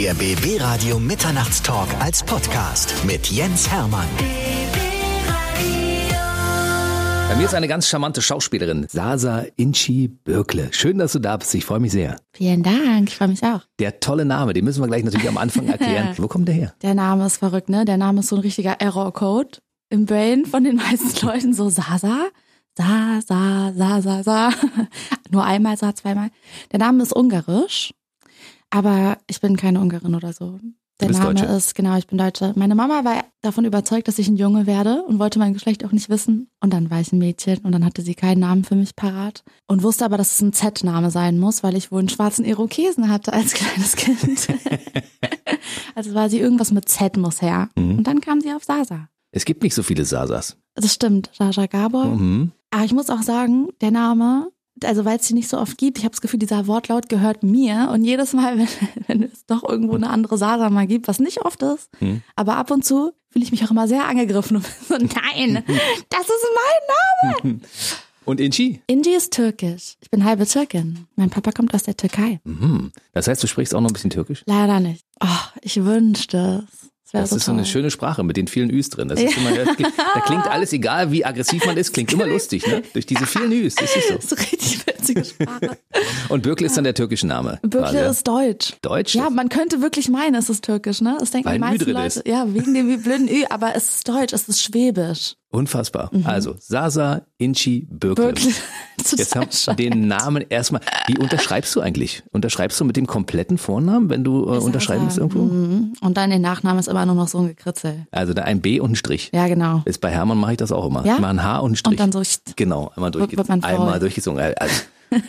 Der BB Radio Mitternachtstalk als Podcast mit Jens Hermann. Bei mir ist eine ganz charmante Schauspielerin, Sasa Inchi Bürkle. Schön, dass du da bist. Ich freue mich sehr. Vielen Dank, ich freue mich auch. Der tolle Name, den müssen wir gleich natürlich am Anfang erklären. Wo kommt der her? Der Name ist verrückt, ne? Der Name ist so ein richtiger Error-Code im Brain von den meisten Leuten. So Sasa, Sa, Sa, Sa, Sa, Sa. Nur einmal, Sa, zweimal. Der Name ist ungarisch, aber ich bin keine Ungarin oder so. Der Name Deutsche. ist, genau, ich bin Deutsche. Meine Mama war davon überzeugt, dass ich ein Junge werde und wollte mein Geschlecht auch nicht wissen. Und dann war ich ein Mädchen und dann hatte sie keinen Namen für mich parat und wusste aber, dass es ein Z-Name sein muss, weil ich wohl einen schwarzen Irokesen hatte als kleines Kind. also war sie irgendwas mit Z muss her. Mhm. Und dann kam sie auf Sasa. Es gibt nicht so viele Sasas. Das stimmt, Jaja Gabor. Mhm. Aber ich muss auch sagen, der Name, also weil es sie nicht so oft gibt, ich habe das Gefühl, dieser Wortlaut gehört mir. Und jedes Mal, wenn, wenn es doch irgendwo eine andere Sasa mal gibt, was nicht oft ist, Hm. aber ab und zu fühle ich mich auch immer sehr angegriffen und so, nein, das ist mein Name. Und Inchi? Inji ist türkisch. Ich bin halbe Türkin. Mein Papa kommt aus der Türkei. Mhm. Das heißt, du sprichst auch noch ein bisschen Türkisch? Leider nicht. Oh, ich wünschte es. Das, Das ist so eine schöne Sprache mit den vielen Üs drin. Das ist immer, das klingt, da klingt alles, egal wie aggressiv man ist, klingt immer lustig, ne? Durch diese vielen Üs, das ist so. Das ist eine richtig witzige Sprache. Und Bürkle ist dann der türkische Name. Bürkle quasi, ist deutsch. Deutsch? Ja, man könnte wirklich meinen, es ist türkisch, ne? Das denken Weil die meisten Leute. ist. Ja, wegen dem blöden Ü, aber es ist deutsch, es ist schwäbisch. Unfassbar. Also, Sasa Inchi. Wirklich. Jetzt haben wir den Namen erstmal. Wie unterschreibst du eigentlich? Unterschreibst du mit dem kompletten Vornamen, wenn du äh, unterschreiben musst irgendwo? Mhm. Und dann den Nachnamen ist immer nur noch so ein Gekritzel. Also da ein B und ein Strich. Ja, genau. Ist bei Hermann mache ich das auch immer. Ja? Ich mache ein H und einen Strich. Und dann so, Genau, einmal, Wird- durchge wird man faul. einmal durchgezogen. Also,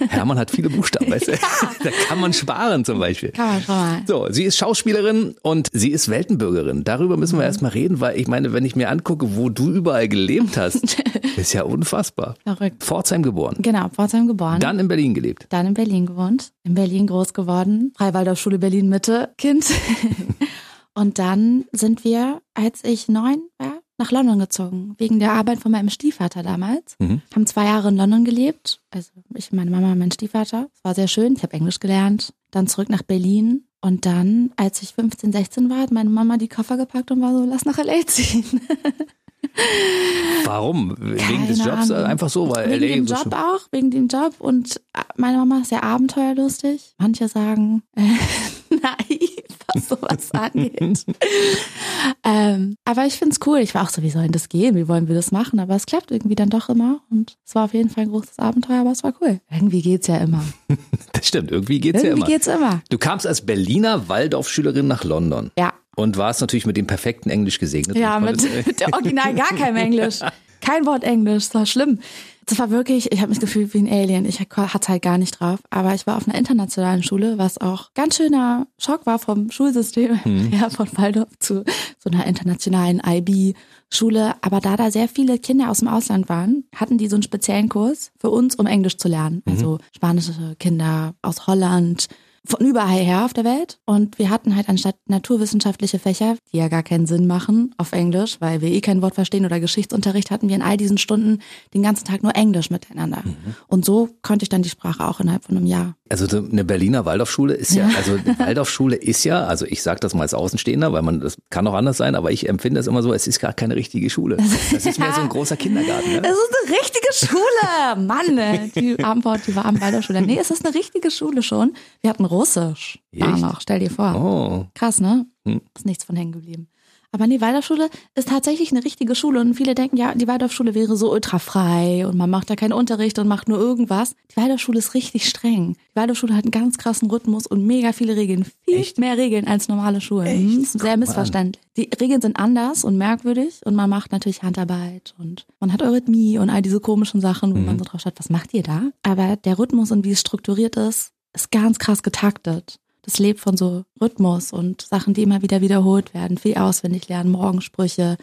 Hermann hat viele Buchstaben, weißt du? Da kann man sparen zum Beispiel. kann man mal. So, sie ist Schauspielerin und sie ist Weltenbürgerin. Darüber müssen Mhm. wir erstmal reden, weil ich meine, wenn ich mir angucke, wo du überall gelebt hast, ist ja unfassbar. Verrückt. Pforzheim geboren, Genau, Pforzheim geboren. dann in Berlin gelebt. Dann in Berlin gewohnt, in Berlin groß geworden, Freiwaldorfschule Berlin Mitte, Kind. Und dann sind wir, als ich neun war, nach London gezogen, wegen der Arbeit von meinem Stiefvater damals. Mhm. Haben zwei Jahre in London gelebt, also ich, meine Mama und mein Stiefvater. Es war sehr schön, ich habe Englisch gelernt. Dann zurück nach Berlin. Und dann, als ich 15, 16 war, hat meine Mama die Koffer gepackt und war so, lass nach L.A. ziehen. Warum? Wegen Keine des Jobs? Ahnung. Einfach so, weil Wegen LA dem Job auch, wegen dem Job. Und äh, meine Mama ist sehr abenteuerlustig. Manche sagen äh, naiv, was sowas angeht. ähm, aber ich find's cool. Ich war auch so, wie soll denn das gehen? Wie wollen wir das machen? Aber es klappt irgendwie dann doch immer. Und es war auf jeden Fall ein großes Abenteuer, aber es war cool. Irgendwie geht's ja immer. Das stimmt, irgendwie geht's Irgendwie ja immer. geht's immer. Du kamst als Berliner Waldorfschülerin nach London Ja. und warst natürlich mit dem perfekten Englisch gesegnet. Ja, mit, mit der Original gar kein Englisch. Kein Wort Englisch, das war schlimm. Das war wirklich, ich habe mich gefühlt wie ein Alien. Ich hatte halt gar nicht drauf. Aber ich war auf einer internationalen Schule, was auch ganz schöner Schock war vom Schulsystem. Ja, von Waldorf zu so einer internationalen IB-Schule. Aber da da sehr viele Kinder aus dem Ausland waren, hatten die so einen speziellen Kurs für uns, um Englisch zu lernen. Also spanische Kinder aus Holland, von überall her auf der Welt. Und wir hatten halt anstatt naturwissenschaftliche Fächer, die ja gar keinen Sinn machen auf Englisch, weil wir eh kein Wort verstehen oder Geschichtsunterricht, hatten wir in all diesen Stunden den ganzen Tag nur Englisch miteinander. Und so konnte ich dann die Sprache auch innerhalb von einem Jahr. Also so eine Berliner Waldorfschule ist ja, also eine Waldorfschule ist ja, also ich sage das mal als Außenstehender, weil man das kann auch anders sein, aber ich empfinde es immer so, es ist gar keine richtige Schule. Das ist mehr so ein großer Kindergarten. Ne? Es ist eine richtige Schule! Mann, die Abendwort, die war am Waldorfschule. Nee, es ist eine richtige Schule schon. Wir hatten Russisch Echt? noch, stell dir vor. Oh, Krass, ne? Hm. Ist nichts von hängen geblieben. Aber nee, Waldorfschule ist tatsächlich eine richtige Schule und viele denken, ja, die Waldorfschule wäre so ultrafrei und man macht da keinen Unterricht und macht nur irgendwas. Die Waldorfschule ist richtig streng. Die Waldorfschule hat einen ganz krassen Rhythmus und mega viele Regeln. Viel Echt? mehr Regeln als normale Schulen. Echt? Guck Sehr missverständlich. Die Regeln sind anders und merkwürdig und man macht natürlich Handarbeit und man hat Eurythmie und all diese komischen Sachen, wo Mhm. man so drauf schaut, was macht ihr da? Aber der Rhythmus und wie es strukturiert ist, ist ganz krass getaktet. Das lebt von so Rhythmus und Sachen, die immer wieder wiederholt werden. Viel auswendig lernen, Morgensprüche.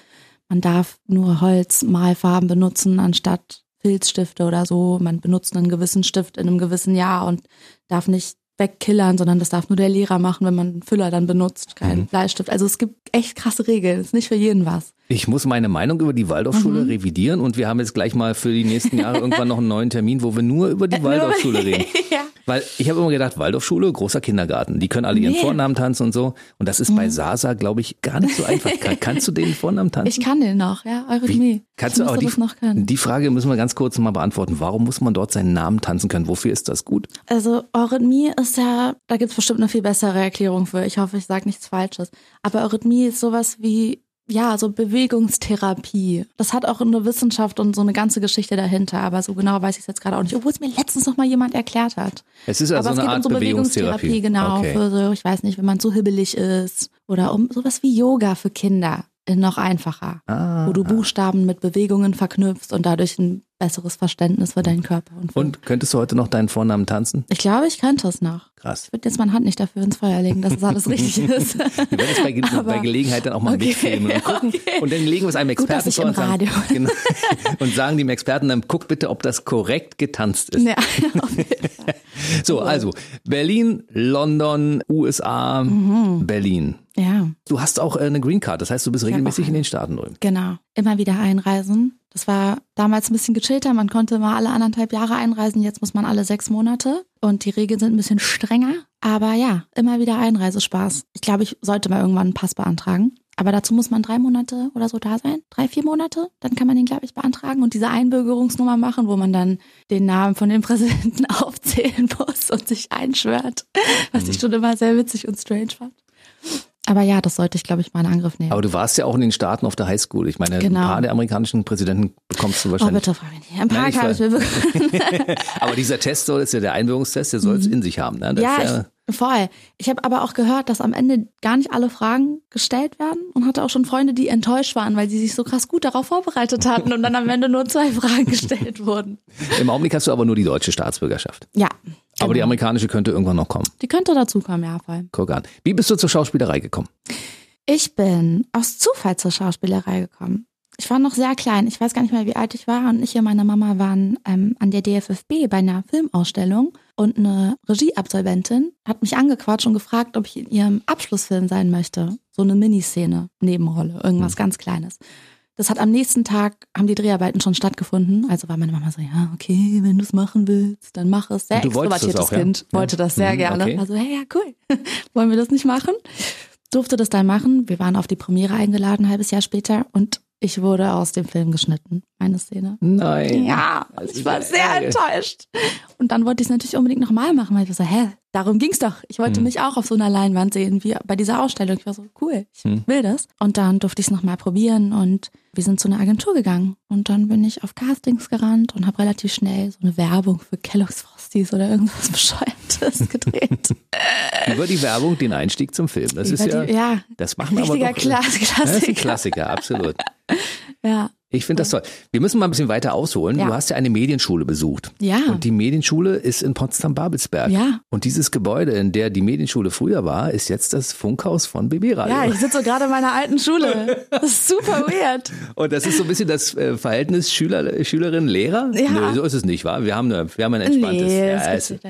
Man darf nur Holzmalfarben benutzen anstatt Filzstifte oder so. Man benutzt einen gewissen Stift in einem gewissen Jahr und darf nicht wegkillern, sondern das darf nur der Lehrer machen, wenn man einen Füller dann benutzt, keinen Mhm. Bleistift. Also es gibt echt krasse Regeln. Ist nicht für jeden was. Ich muss meine Meinung über die Waldorfschule Mhm. revidieren und wir haben jetzt gleich mal für die nächsten Jahre irgendwann noch einen neuen Termin, wo wir nur über die Waldorfschule reden. ja. Weil ich habe immer gedacht, Waldorfschule, großer Kindergarten, die können alle ihren Nee. Mhm. Vornamen tanzen und so. Und das ist bei Sasa, glaube ich, gar nicht so einfach. Kann, kannst du den Vornamen tanzen? Ich kann den noch, ja, Eurythmie. Kannst ich du müsste die, das noch können. die Frage müssen wir ganz kurz mal beantworten. Warum muss man dort seinen Namen tanzen können? Wofür ist das gut? Also Eurythmie ist ja, da gibt's bestimmt eine viel bessere Erklärung für. Ich hoffe, ich sage nichts Falsches. Aber Eurythmie ist sowas wie, ja, so Bewegungstherapie. Das hat auch eine Wissenschaft und so eine ganze Geschichte dahinter. Aber so genau weiß ich es jetzt gerade auch nicht. Obwohl es mir letztens noch mal jemand erklärt hat. Es ist also aber es eine geht Art um so Bewegungstherapie. genau. Okay. Für so, ich weiß nicht, wenn man zu hibbelig ist. Oder um sowas wie Yoga für Kinder. Noch einfacher. Ah. Wo du Buchstaben mit Bewegungen verknüpfst und dadurch ein besseres Verständnis für deinen Körper. Und, Und könntest du heute noch deinen Vornamen tanzen? ich glaube, ich könnte es noch. Krass. Ich würde jetzt meine Hand nicht dafür ins Feuer legen, dass es alles richtig ist. Wir werden es bei, Ge bei Gelegenheit dann auch mal Okay, mitfilmen und gucken. okay. Und dann legen wir es einem Gut, dass Experten vor und sagen, genau, und sagen dem Experten dann, guck bitte, ob das korrekt getanzt ist. ja, auf jeden Fall. So, also Berlin, London, USA, Mhm. Berlin. Ja, Du hast auch äh, eine Green Card, das heißt, du bist regelmäßig in den Staaten drüben. genau. Immer wieder einreisen. Das war damals ein bisschen gechillter. Man konnte mal alle anderthalb Jahre einreisen. Jetzt muss man alle sechs Monate. Und die Regeln sind ein bisschen strenger. Aber ja, immer wieder Einreisespaß. Ich glaube, ich sollte mal irgendwann einen Pass beantragen. Aber dazu muss man drei Monate oder so da sein. Drei, vier Monate. Dann kann man den, glaube ich, beantragen und diese Einbürgerungsnummer machen, wo man dann den Namen von dem Präsidenten aufzählen muss und sich einschwört. Was Mhm. ich schon immer sehr witzig und strange fand. Aber ja, das sollte ich, glaube ich, mal in Angriff nehmen. Aber du warst ja auch in den Staaten auf der Highschool. Ich meine, Genau. ein paar der amerikanischen Präsidenten bekommst du Oh, wahrscheinlich. bitte frag mich nicht. Ein paar habe ich mir bekommen. Aber dieser Test soll jetzt ja der Einbürgerungstest, der soll es in sich haben. Ne? Das Mhm. Ja, ist ja, ich, voll. Ich habe aber auch gehört, dass am Ende gar nicht alle Fragen gestellt werden und hatte auch schon Freunde, die enttäuscht waren, weil sie sich so krass gut darauf vorbereitet hatten und dann am Ende nur zwei Fragen gestellt wurden. Im Augenblick hast du aber nur die deutsche Staatsbürgerschaft. Ja. Aber die genau. amerikanische könnte irgendwann noch kommen. die könnte dazukommen, ja, voll. Guck an. Wie bist du zur Schauspielerei gekommen? Ich bin aus Zufall zur Schauspielerei gekommen. Ich war noch sehr klein. Ich weiß gar nicht mehr, wie alt ich war. Und ich und meine Mama waren ähm, an der DFFB bei einer Filmausstellung. Und eine Regieabsolventin hat mich angequatscht und gefragt, ob ich in ihrem Abschlussfilm sein möchte. So eine Miniszene, Nebenrolle, irgendwas ganz Kleines. Das hat am nächsten Tag, haben die Dreharbeiten schon stattgefunden. Also war meine Mama so, ja, okay, wenn du es machen willst, dann mach es. Sehr extrovertiertes auch? Kind, Ja. wollte das sehr Mhm, gerne. okay. Also, hey, ja, cool. Wollen wir das nicht machen? durfte das dann machen. Wir waren auf die Premiere eingeladen, ein halbes Jahr später, und ich wurde aus dem Film geschnitten, meine Szene. Nein. Ja, ich war sehr enttäuscht. Und dann wollte ich es natürlich unbedingt nochmal machen, weil ich war so, hä, darum ging's doch. Ich wollte mich auch auf so einer Leinwand sehen, wie bei dieser Ausstellung. Ich war so, cool, ich Hm. will das. Und dann durfte ich es nochmal probieren und wir sind zu einer Agentur gegangen. Und dann bin ich auf Castings gerannt und habe relativ schnell so eine Werbung für Kellogg's Frosties oder irgendwas Bescheuertes gedreht. Über die Werbung den Einstieg zum Film. Das ist Über ja, die- ja, das machen aber doch, Klass- Das ist ein Klassiker. Klassiker, absolut. ja. Ich finde das toll. Wir müssen mal ein bisschen weiter ausholen. Ja. Du hast ja eine Medienschule besucht. Ja. Und die Medienschule ist in Potsdam-Babelsberg. Ja. Und dieses Gebäude, in der die Medienschule früher war, ist jetzt das Funkhaus von BB Radio. Ja, ich sitze gerade in meiner alten Schule. Das ist super weird. Und das ist so ein bisschen das äh, Verhältnis Schüler, Schülerin, Lehrer? Ja. Nö, so ist es nicht, wahr? Wir haben, eine, wir haben ein entspanntes. Nee, ja, das.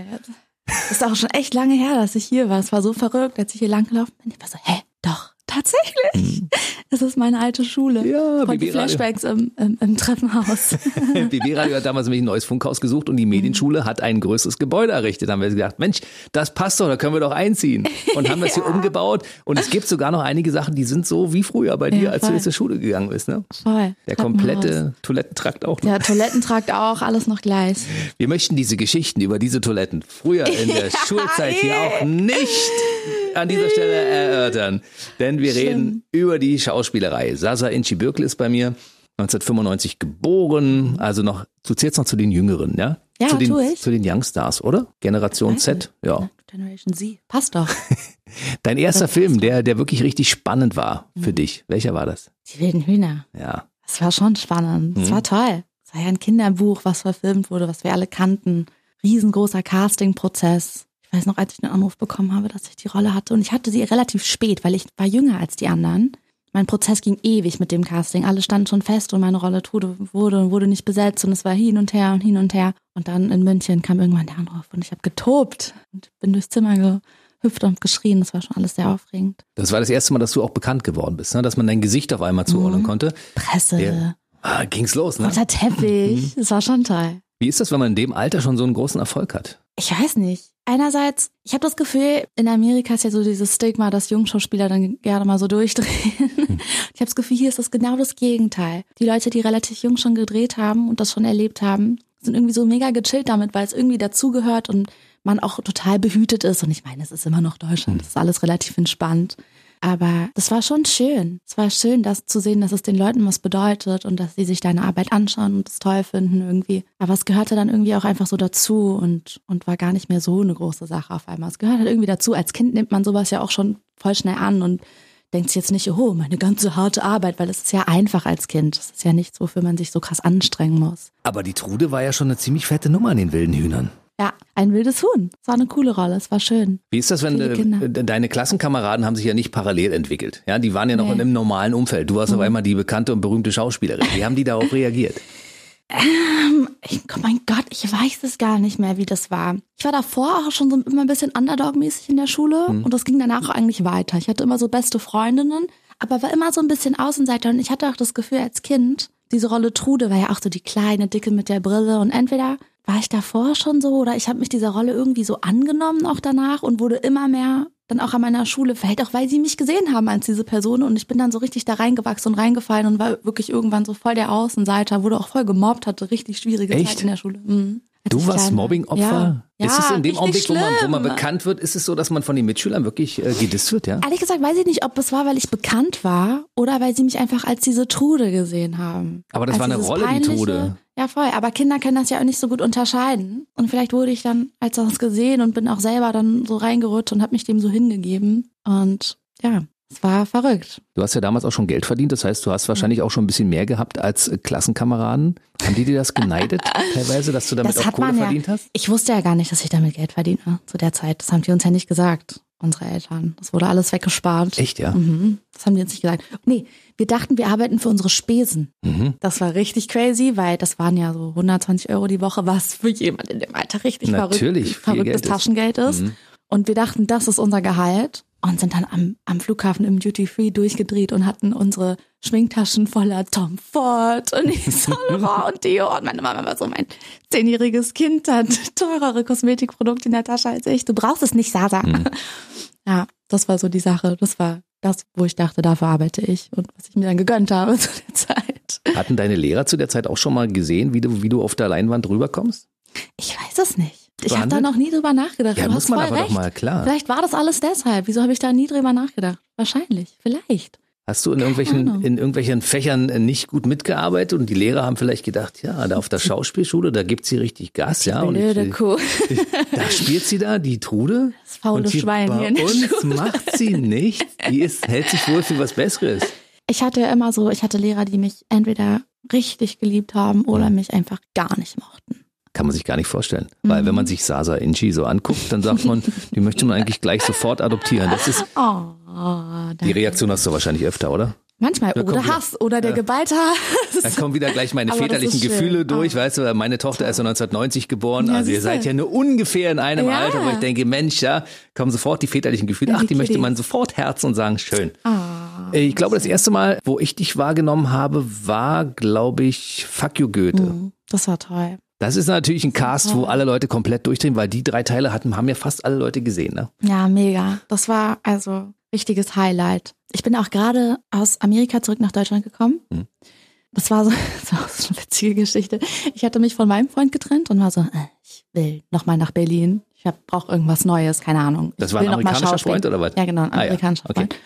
Das ist auch schon echt lange her, dass ich hier war. Es war so verrückt, als ich hier langgelaufen bin. Ich war so, hä, doch, tatsächlich. Das ist meine alte Schule. Mhm. Ja, die BB. Flashbacks im, im, im Treppenhaus. BB Radio hat damals nämlich ein neues Funkhaus gesucht und die Medienschule hat ein größeres Gebäude errichtet. Da haben wir gedacht, Mensch, das passt doch, da können wir doch einziehen. Und haben das hier umgebaut. Und es gibt sogar noch einige Sachen, die sind so wie früher bei dir, Ja, als du zur Schule gegangen bist. Ne? Voll. Der komplette Toilettentrakt auch noch. Der Toilettentrakt auch, alles noch gleich. Wir möchten diese Geschichten über diese Toiletten früher in der Schulzeit hier auch nicht an dieser Stelle erörtern. Denn wir reden über die Schauspielerei. Sasa Inchi Birkel ist bei mir 1995 geboren, also noch, du zählst noch zu den Jüngeren, ja? Ja, zu den, tu ich. Zu den Youngstars, oder? Generation Weiß Z, ja. Generation Z. Passt doch. Dein erster Film, der, der wirklich richtig spannend war für dich, welcher war das? Die wilden Hühner. Ja. Das war schon spannend. Mhm. Das war toll. Es war ja ein Kinderbuch, was verfilmt wurde, was wir alle kannten. Riesengroßer Castingprozess. Ich weiß noch, als ich den Anruf bekommen habe, dass ich die Rolle hatte. Und ich hatte sie relativ spät, weil ich war jünger als die anderen. Mein Prozess ging ewig mit dem Casting. Alle standen schon fest und meine Rolle wurde, wurde und wurde nicht besetzt. Und es war hin und her und hin und her. Und dann in München kam irgendwann der Anruf und ich habe getobt und bin durchs Zimmer gehüpft und geschrien. Das war schon alles sehr aufregend. Das war das erste Mal, dass du auch bekannt geworden bist, ne? dass man dein Gesicht auf einmal zuordnen konnte. Presse, Ja. Ah, ging's los, ne? unter Teppich. Das war schon toll. Wie ist das, wenn man in dem Alter schon so einen großen Erfolg hat? Ich weiß nicht. Einerseits, ich habe das Gefühl, in Amerika ist ja so dieses Stigma, dass Jungschauspieler dann gerne mal so durchdrehen. Ich habe das Gefühl, hier ist das genau das Gegenteil. Die Leute, die relativ jung schon gedreht haben und das schon erlebt haben, sind irgendwie so mega gechillt damit, weil es irgendwie dazugehört und man auch total behütet ist. Und ich meine, es ist immer noch Deutschland, es ist alles relativ entspannt. Aber das war schon schön. Es war schön, das zu sehen, dass es den Leuten was bedeutet und dass sie sich deine Arbeit anschauen und es toll finden irgendwie. Aber es gehörte dann irgendwie auch einfach so dazu und, und war gar nicht mehr so eine große Sache auf einmal. Es gehört halt irgendwie dazu. Als Kind nimmt man sowas ja auch schon voll schnell an und denkt sich jetzt nicht, oh, meine ganze harte Arbeit, weil es ist ja einfach als Kind. Es ist ja nichts, wofür man sich so krass anstrengen muss. Aber die Trude war ja schon eine ziemlich fette Nummer an den wilden Hühnern. Ja, ein wildes Huhn. Es war eine coole Rolle, es war schön. Wie ist das, wenn Kinder. deine Klassenkameraden haben sich ja nicht parallel entwickelt? Ja, die waren ja noch Nee. Mhm. in einem normalen Umfeld. Du warst auf einmal die bekannte und berühmte Schauspielerin. Wie haben die darauf reagiert? Ich, oh mein Gott, ich weiß es gar nicht mehr, wie das war. Ich war davor auch schon so immer ein bisschen Underdog-mäßig in der Schule und das ging danach auch eigentlich weiter. Ich hatte immer so beste Freundinnen, aber war immer so ein bisschen Außenseiter und ich hatte auch das Gefühl als Kind, diese Rolle Trude war ja auch so die kleine, dicke mit der Brille und entweder war ich davor schon so oder ich habe mich dieser Rolle irgendwie so angenommen auch danach und wurde immer mehr dann auch an meiner Schule, vielleicht auch weil sie mich gesehen haben als diese Person und ich bin dann so richtig da reingewachsen und reingefallen und war wirklich irgendwann so voll der Außenseiter, wurde auch voll gemobbt, hatte richtig schwierige Echt? Zeit in der Schule. Mhm. Du warst. Mobbing-Opfer? Ja. ist es in dem Augenblick, wo man, wo man bekannt wird, ist es so, dass man von den Mitschülern wirklich äh, gedisst wird, ja? Ehrlich gesagt weiß ich nicht, ob es war, weil ich bekannt war oder weil sie mich einfach als diese Trude gesehen haben. Aber das als war eine Rolle, die Trude. Ja, voll. Aber Kinder können das ja auch nicht so gut unterscheiden. Und vielleicht wurde ich dann als das gesehen und bin auch selber dann so reingerutscht und habe mich dem so hingegeben. Und ja, es war verrückt. Du hast ja damals auch schon Geld verdient, das heißt, du hast wahrscheinlich auch schon ein bisschen mehr gehabt als äh, Klassenkameraden. Haben die dir das geneidet teilweise, dass du damit das auch Kohle ja. verdient hast? Ich wusste ja gar nicht, dass ich damit Geld verdiene zu der Zeit. Das haben die uns ja nicht gesagt, unsere Eltern. Das wurde alles weggespart. Echt, ja? Mhm. Das haben die uns nicht gesagt. Nee, wir dachten, wir arbeiten für unsere Spesen. Mhm. Das war richtig crazy, weil das waren ja so 120 Euro die Woche, was für jemand in dem Alter richtig Natürlich, verrückt, verrücktes Geld ist. Mhm. Taschengeld ist. Und wir dachten, das ist unser Gehalt und sind dann am, am Flughafen im Duty Free durchgedreht und hatten unsere Schminktaschen voller Tom Ford und Yves Laurent und Deo. Und meine Mama war so, mein zehnjähriges Kind hat teurere Kosmetikprodukte in der Tasche als ich. Du brauchst es nicht, Sasa. Mhm. Ja, das war so die Sache. Das war das, wo ich dachte, dafür arbeite ich und was ich mir dann gegönnt habe zu der Zeit. Hatten deine Lehrer zu der Zeit auch schon mal gesehen, wie du, wie du auf der Leinwand rüberkommst? Ich weiß es nicht. Ich habe da noch nie drüber nachgedacht. Ja, du muss hast man aber doch recht. mal, klar. Vielleicht war das alles deshalb. Wieso habe ich da nie drüber nachgedacht? Wahrscheinlich, vielleicht. Hast du in irgendwelchen, Ahnung. in irgendwelchen Fächern äh, nicht gut mitgearbeitet und die Lehrer haben vielleicht gedacht, ja, da auf der Schauspielschule, da gibt sie richtig Gas, ja. Und ich, Blöde Kuh. da spielt sie da, die Trude. Das faule und Schwein bei hier uns Schule. macht sie nichts. Die ist, hält sich wohl für was Besseres. Ich hatte ja immer so, ich hatte Lehrer, die mich entweder richtig geliebt haben oder mich einfach gar nicht mochten. Kann man sich gar nicht vorstellen. Weil wenn man Mhm. sich Sasa Inchi so anguckt, dann sagt man, die möchte man eigentlich gleich sofort adoptieren. Das ist, Oh, die. Reaktion hast du wahrscheinlich öfter, oder? Manchmal. Da Oder wieder- Hass oder der geballte Da Hass. kommen wieder gleich meine Aber väterlichen. Gefühle durch, Ah. weißt du, meine Tochter ist ja 1990 geboren, Ja, also ihr seid ja nur ungefähr in einem Ja. Alter, wo ich denke, Mensch, ja, kommen sofort die väterlichen Gefühle. Ja, Ach, die die möchte man sofort herzen und sagen, schön. Ah. Ich glaube, das erste Mal, wo ich dich wahrgenommen habe, war, glaube ich, Fuck You Goethe. Mhm, Das war toll. Das ist natürlich ein Cast, wo alle Leute komplett durchdrehen, weil die drei Teile hatten, haben ja fast alle Leute gesehen, ne? Ja, mega. Das war also richtiges Highlight. Ich bin auch gerade aus Amerika zurück nach Deutschland gekommen. Hm. Das war so, das war so eine witzige Geschichte. Ich hatte mich von meinem Freund getrennt und war so, äh, ich will nochmal nach Berlin. Ich brauche irgendwas Neues, keine Ahnung. Das ich war ein amerikanischer. Freund oder was? Ja, genau, ein Ah, ja. amerikanischer Okay. Freund.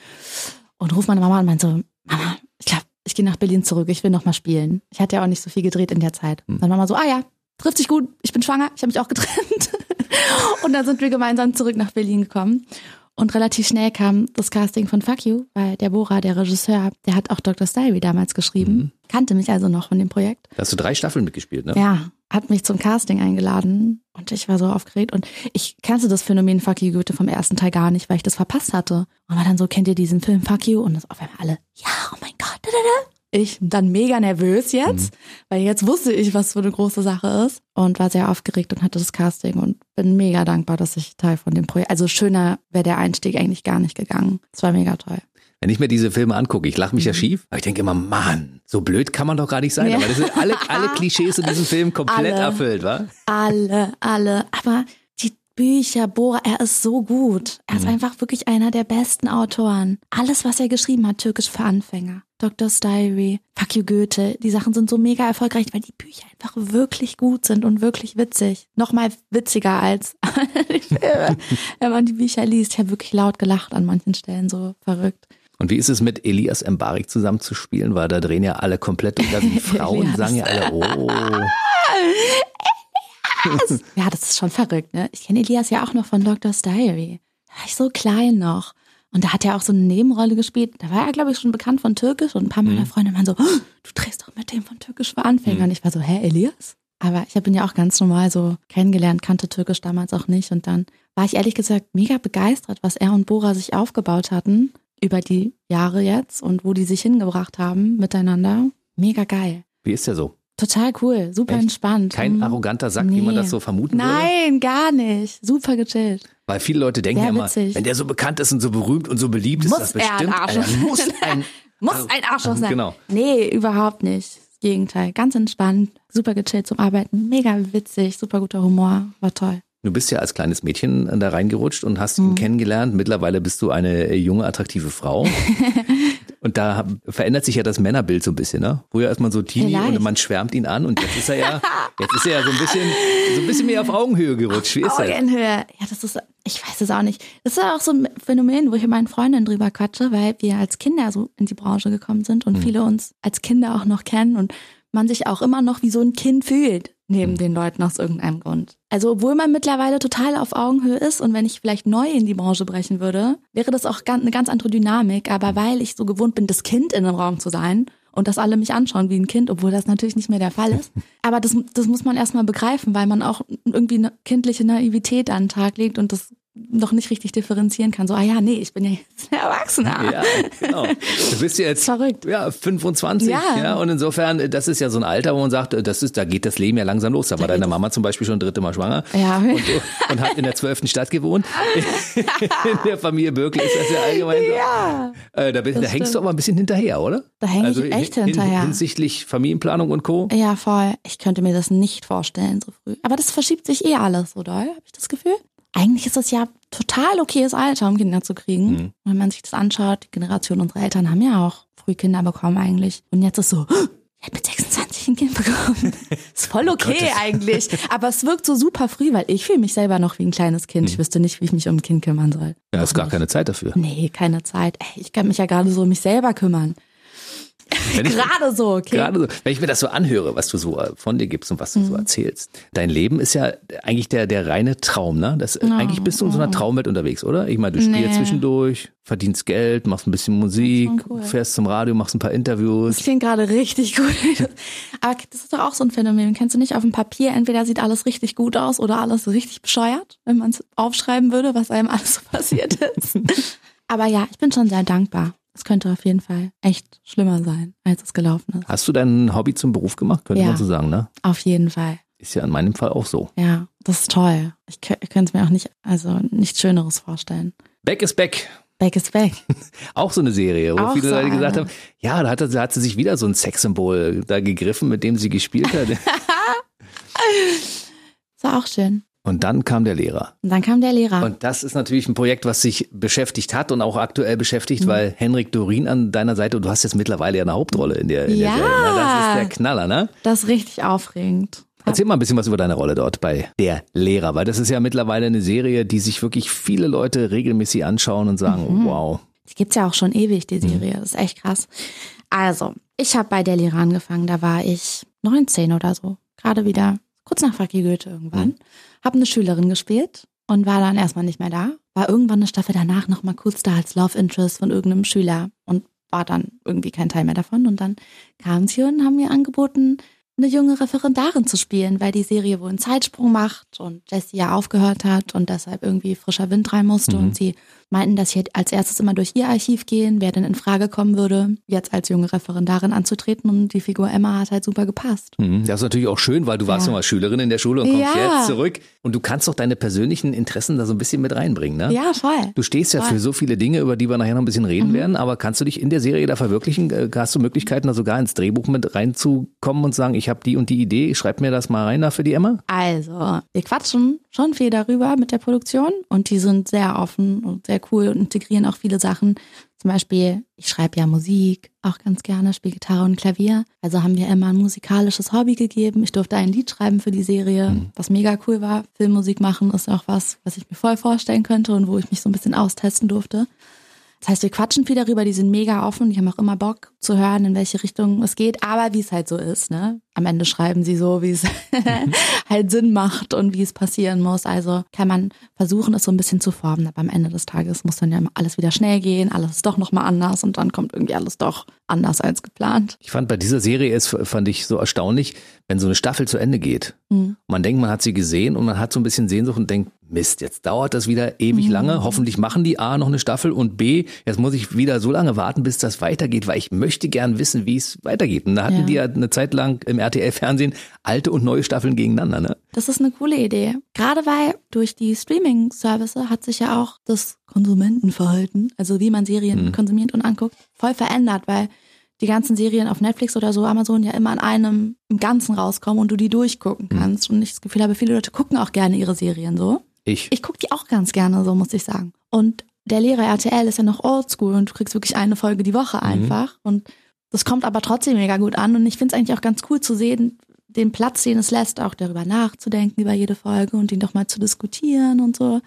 Und ruft meine Mama an und meint so, Mama, ich glaube, ich gehe nach Berlin zurück, ich will nochmal spielen. Ich hatte ja auch nicht so viel gedreht in der Zeit. Hm. Dann Mama so, ah ja, trifft sich gut, ich bin schwanger, ich habe mich auch getrennt. und dann sind wir gemeinsam zurück nach Berlin gekommen. Und relativ schnell kam das Casting von Fuck You, weil der Bora, der Regisseur, der hat auch Dr. Diary damals geschrieben, Mhm. kannte mich also noch von dem Projekt. Da hast du drei Staffeln mitgespielt, ne? Ja, hat mich zum Casting eingeladen und ich war so aufgeregt und ich kannte das Phänomen Fuck You Goethe vom ersten Teil gar nicht, weil ich das verpasst hatte. Und war dann so, kennt ihr diesen Film Fuck You? Und das auf einmal alle, ja, oh mein Gott, da, da, da. Ich dann mega nervös jetzt, weil jetzt wusste ich, was für eine große Sache ist und war sehr aufgeregt und hatte das Casting und bin mega dankbar, dass ich Teil von dem Projekt, also schöner wäre der Einstieg eigentlich gar nicht gegangen. Es war mega toll. Wenn ich mir diese Filme angucke, ich lache mich ja schief, aber ich denke immer, Mann, so blöd kann man doch gar nicht sein. Ja. Aber das sind alle, alle Klischees in diesem Film komplett Alle. erfüllt, wa? Alle, alle. Aber Bücher, Bora, er ist so gut. Er ist einfach wirklich einer der besten Autoren. Alles, was er geschrieben hat, türkisch für Anfänger. Doctor's Diary, Fuck you Goethe, die Sachen sind so mega erfolgreich, weil die Bücher einfach wirklich gut sind und wirklich witzig. Nochmal witziger als die Filme, wenn man die Bücher liest. Ich habe wirklich laut gelacht an manchen Stellen, so verrückt. Und wie ist es mit Elias Mbarik zusammenzuspielen? Weil da drehen ja alle komplett und da sind Frauen sagen ja alle, oh. Ja, das ist schon verrückt, ne? Ich kenne Elias ja auch noch von Doctor's Diary. Da war ich so klein noch. Und da hat er auch so eine Nebenrolle gespielt. Da war er, glaube ich, schon bekannt von Türkisch. Und ein paar meiner Freunde waren so, oh, du drehst doch mit dem von Türkisch für Anfänger. Und ich war so, hä, Elias? Aber ich habe ihn ja auch ganz normal so kennengelernt, kannte Türkisch damals auch nicht. Und dann war ich ehrlich gesagt mega begeistert, was er und Bora sich aufgebaut hatten über die Jahre jetzt und wo die sich hingebracht haben miteinander. Mega geil. Wie ist der so? Total cool, super Echt? entspannt. Kein Mhm. arroganter Sack, wie man Nee. das so vermuten würde? Nein, gar nicht. Super gechillt. Weil viele Leute denken Sehr ja immer, witzig. wenn der so bekannt ist und so berühmt und so beliebt ist, Muss das er ein bestimmt Arschloch Alter, muss sein. ein Muss ein Arschloch sein. genau. Nee, überhaupt nicht. Das Gegenteil. Ganz entspannt, super gechillt zum Arbeiten, mega witzig, super guter Humor, war toll. Du bist ja als kleines Mädchen da reingerutscht und hast Mhm. ihn kennengelernt. Mittlerweile bist du eine junge, attraktive Frau. und da verändert sich ja das Männerbild so ein bisschen, ne? Früher ist man so Teenie Vielleicht. und man schwärmt ihn an und jetzt ist er ja, jetzt ist er ja so ein bisschen, so ein bisschen mehr auf Augenhöhe gerutscht. Wie ist? Augenhöhe. Ja, das ist, ich weiß es auch nicht. Das ist auch so ein Phänomen, wo ich mit meinen Freundinnen drüber quatsche, weil wir als Kinder so in die Branche gekommen sind und viele uns als Kinder auch noch kennen und man sich auch immer noch wie so ein Kind fühlt neben den Leuten aus irgendeinem Grund. Also obwohl man mittlerweile total auf Augenhöhe ist und wenn ich vielleicht neu in die Branche brechen würde, wäre das auch eine ganz andere Dynamik. Aber weil ich so gewohnt bin, das Kind in einem Raum zu sein und dass alle mich anschauen wie ein Kind, obwohl das natürlich nicht mehr der Fall ist. Aber das, das muss man erstmal begreifen, weil man auch irgendwie eine kindliche Naivität an den Tag legt und das noch nicht richtig differenzieren kann. So, ah ja, nee, ich bin ja jetzt ein Erwachsener. Ja, genau. Du bist ja jetzt Verrückt. ja, 25, ja. Ja. und insofern, das ist ja so ein Alter, wo man sagt, das ist, da geht das Leben ja langsam los. Da war geht deine. Mama zum Beispiel schon dritte Mal schwanger Ja. und, und hat in der zwölften Stadt gewohnt. In der Familie Böckle ist das ja allgemein so. Ja. Äh, da, bist, da hängst du aber ein bisschen hinterher, oder? Da häng ich also echt hin- hinterher. Hinsichtlich Familienplanung und Co. Ja, voll. Ich könnte mir das nicht vorstellen so früh. Aber das verschiebt sich eh alles doll, habe ich das Gefühl. Eigentlich ist das ja total okayes Alter, um Kinder zu kriegen. Mhm. Wenn man sich das anschaut, die Generation unserer Eltern haben ja auch früh Kinder bekommen eigentlich. Und jetzt ist so, ich habe mit 26 ein Kind bekommen. ist voll okay eigentlich. Aber es wirkt so super früh, weil ich fühle mich selber noch wie ein kleines Kind. Mhm. Ich wüsste nicht, wie ich mich um ein Kind kümmern soll. Ja, ist gar keine Zeit dafür. Nee, keine Zeit. Ey, ich kann mich ja gerade so um mich selber kümmern. Wenn ich, Gerade so, okay. Gerade so, wenn ich mir das so anhöre, was du so äh, von dir gibst und was du Mhm. so erzählst. Dein Leben ist ja eigentlich der, der reine Traum, ne? Das, Eigentlich bist du in so einer Traumwelt unterwegs, oder? Ich meine, du spielst Nee. zwischendurch, verdienst Geld, machst ein bisschen Musik, Das cool. fährst zum Radio, machst ein paar Das Interviews. klingt gerade richtig gut. Aber das ist doch auch so ein Phänomen. Kennst du nicht auf dem Papier, entweder sieht alles richtig gut aus oder alles richtig bescheuert, wenn man es aufschreiben würde, was einem alles so passiert ist. Aber ja, ich bin schon sehr dankbar. Es könnte auf jeden Fall echt schlimmer sein, als es gelaufen ist. Hast du dein Hobby zum Beruf gemacht, könnte Ja. man so sagen, ne? Auf jeden Fall. Ist ja in meinem Fall auch so. Ja, das ist toll. Ich, kö- ich könnte es mir auch nicht, also nichts Schöneres vorstellen. Back is back. Back is back. Auch so eine Serie, wo Auch viele so Leute gesagt eine. haben, ja, da hat, da hat sie sich wieder so ein Sexsymbol da gegriffen, mit dem sie gespielt hat. Das war auch schön. Und dann kam der Lehrer. Und dann kam der Lehrer. Und das ist natürlich ein Projekt, was sich beschäftigt hat und auch aktuell Mhm. beschäftigt, weil Henrik Dorin an deiner Seite und du hast jetzt mittlerweile ja eine Hauptrolle in der, in der Ja. Serie. Na, das ist der Knaller, ne? das ist richtig aufregend. Erzähl mal ein bisschen was über deine Rolle dort bei Der Lehrer, weil das ist ja mittlerweile eine Serie, die sich wirklich viele Leute regelmäßig anschauen und sagen, Mhm. wow. Die gibt's ja auch schon ewig, die Serie. Das ist echt krass. Also, ich habe bei der Lehrer angefangen, da war ich 19 oder so. Gerade wieder, kurz nach Fucky Goethe irgendwann. Hab eine Schülerin gespielt und war dann erstmal nicht mehr da. War irgendwann eine Staffel danach nochmal kurz da als Love Interest von irgendeinem Schüler und war dann irgendwie kein Teil mehr davon. Und dann kamen sie und haben mir angeboten, eine junge Referendarin zu spielen, weil die Serie wohl einen Zeitsprung macht und Jessie ja aufgehört hat und deshalb irgendwie frischer Wind rein musste Mhm. und sie meinten, dass sie als erstes immer durch ihr Archiv gehen, wer denn in Frage kommen würde, jetzt als junge Referendarin anzutreten und die Figur Emma hat halt super gepasst. Mhm, Das ist natürlich auch schön, weil du warst Ja. mal Schülerin in der Schule und kommst Ja. jetzt zurück und du kannst doch deine persönlichen Interessen da so ein bisschen mit reinbringen, ne? Ja, voll. Du stehst ja Voll. Mhm. für so viele Dinge, über die wir nachher noch ein bisschen reden werden, aber kannst du dich in der Serie da verwirklichen? Äh, Hast du Möglichkeiten, da sogar ins Drehbuch mit reinzukommen und sagen, ich habe die und die Idee, schreib mir das mal rein da für die Emma? Also, wir quatschen schon viel darüber mit der Produktion und die sind sehr offen und sehr cool und integrieren auch viele Sachen. Zum Beispiel, ich schreibe ja Musik auch ganz gerne, spiele Gitarre und Klavier. Also haben wir immer ein musikalisches Hobby gegeben. Ich durfte ein Lied schreiben für die Serie, was mega cool war. Filmmusik machen ist auch was, was ich mir voll vorstellen könnte und wo ich mich so ein bisschen austesten durfte. Das heißt, wir quatschen viel darüber, die sind mega offen, die haben auch immer Bock zu hören, in welche Richtung es geht, aber wie es halt so ist, ne? Am Ende schreiben sie so, wie es halt Sinn macht und wie es passieren muss. Also kann man versuchen, es so ein bisschen zu formen, aber am Ende des Tages muss dann ja alles wieder schnell gehen, alles ist doch nochmal anders und dann kommt irgendwie alles doch anders als geplant. Ich fand bei dieser Serie ist, fand ich so erstaunlich, wenn so eine Staffel zu Ende geht. Mhm. Man denkt, man hat sie gesehen und man hat so ein bisschen Sehnsucht und denkt, Mist, jetzt dauert das wieder ewig Mhm. lange. Hoffentlich machen die A noch eine Staffel und B, jetzt muss ich wieder so lange warten, bis das weitergeht, weil ich möchte gern wissen, wie es weitergeht. Und da hatten Ja. die ja eine Zeit lang im RTL-Fernsehen alte und neue Staffeln gegeneinander. Ne? Das ist eine coole Idee. Gerade weil durch die Streaming-Service hat sich ja auch das Konsumentenverhalten, also wie man Serien Mhm. konsumiert und anguckt, voll verändert, weil die ganzen Serien auf Netflix oder so, Amazon ja immer an einem im Ganzen rauskommen und du die durchgucken Mhm. kannst. Und ich das Gefühl habe, viele Leute gucken auch gerne ihre Serien so. Ich. Ich gucke die auch ganz gerne, so muss ich sagen. Und der Lehrer RTL ist ja noch oldschool und du kriegst wirklich eine Folge die Woche einfach. Und das kommt aber trotzdem mega gut an. Und ich finde es eigentlich auch ganz cool zu sehen, den Platz, den es lässt, auch darüber nachzudenken, über jede Folge und ihn doch mal zu diskutieren und so.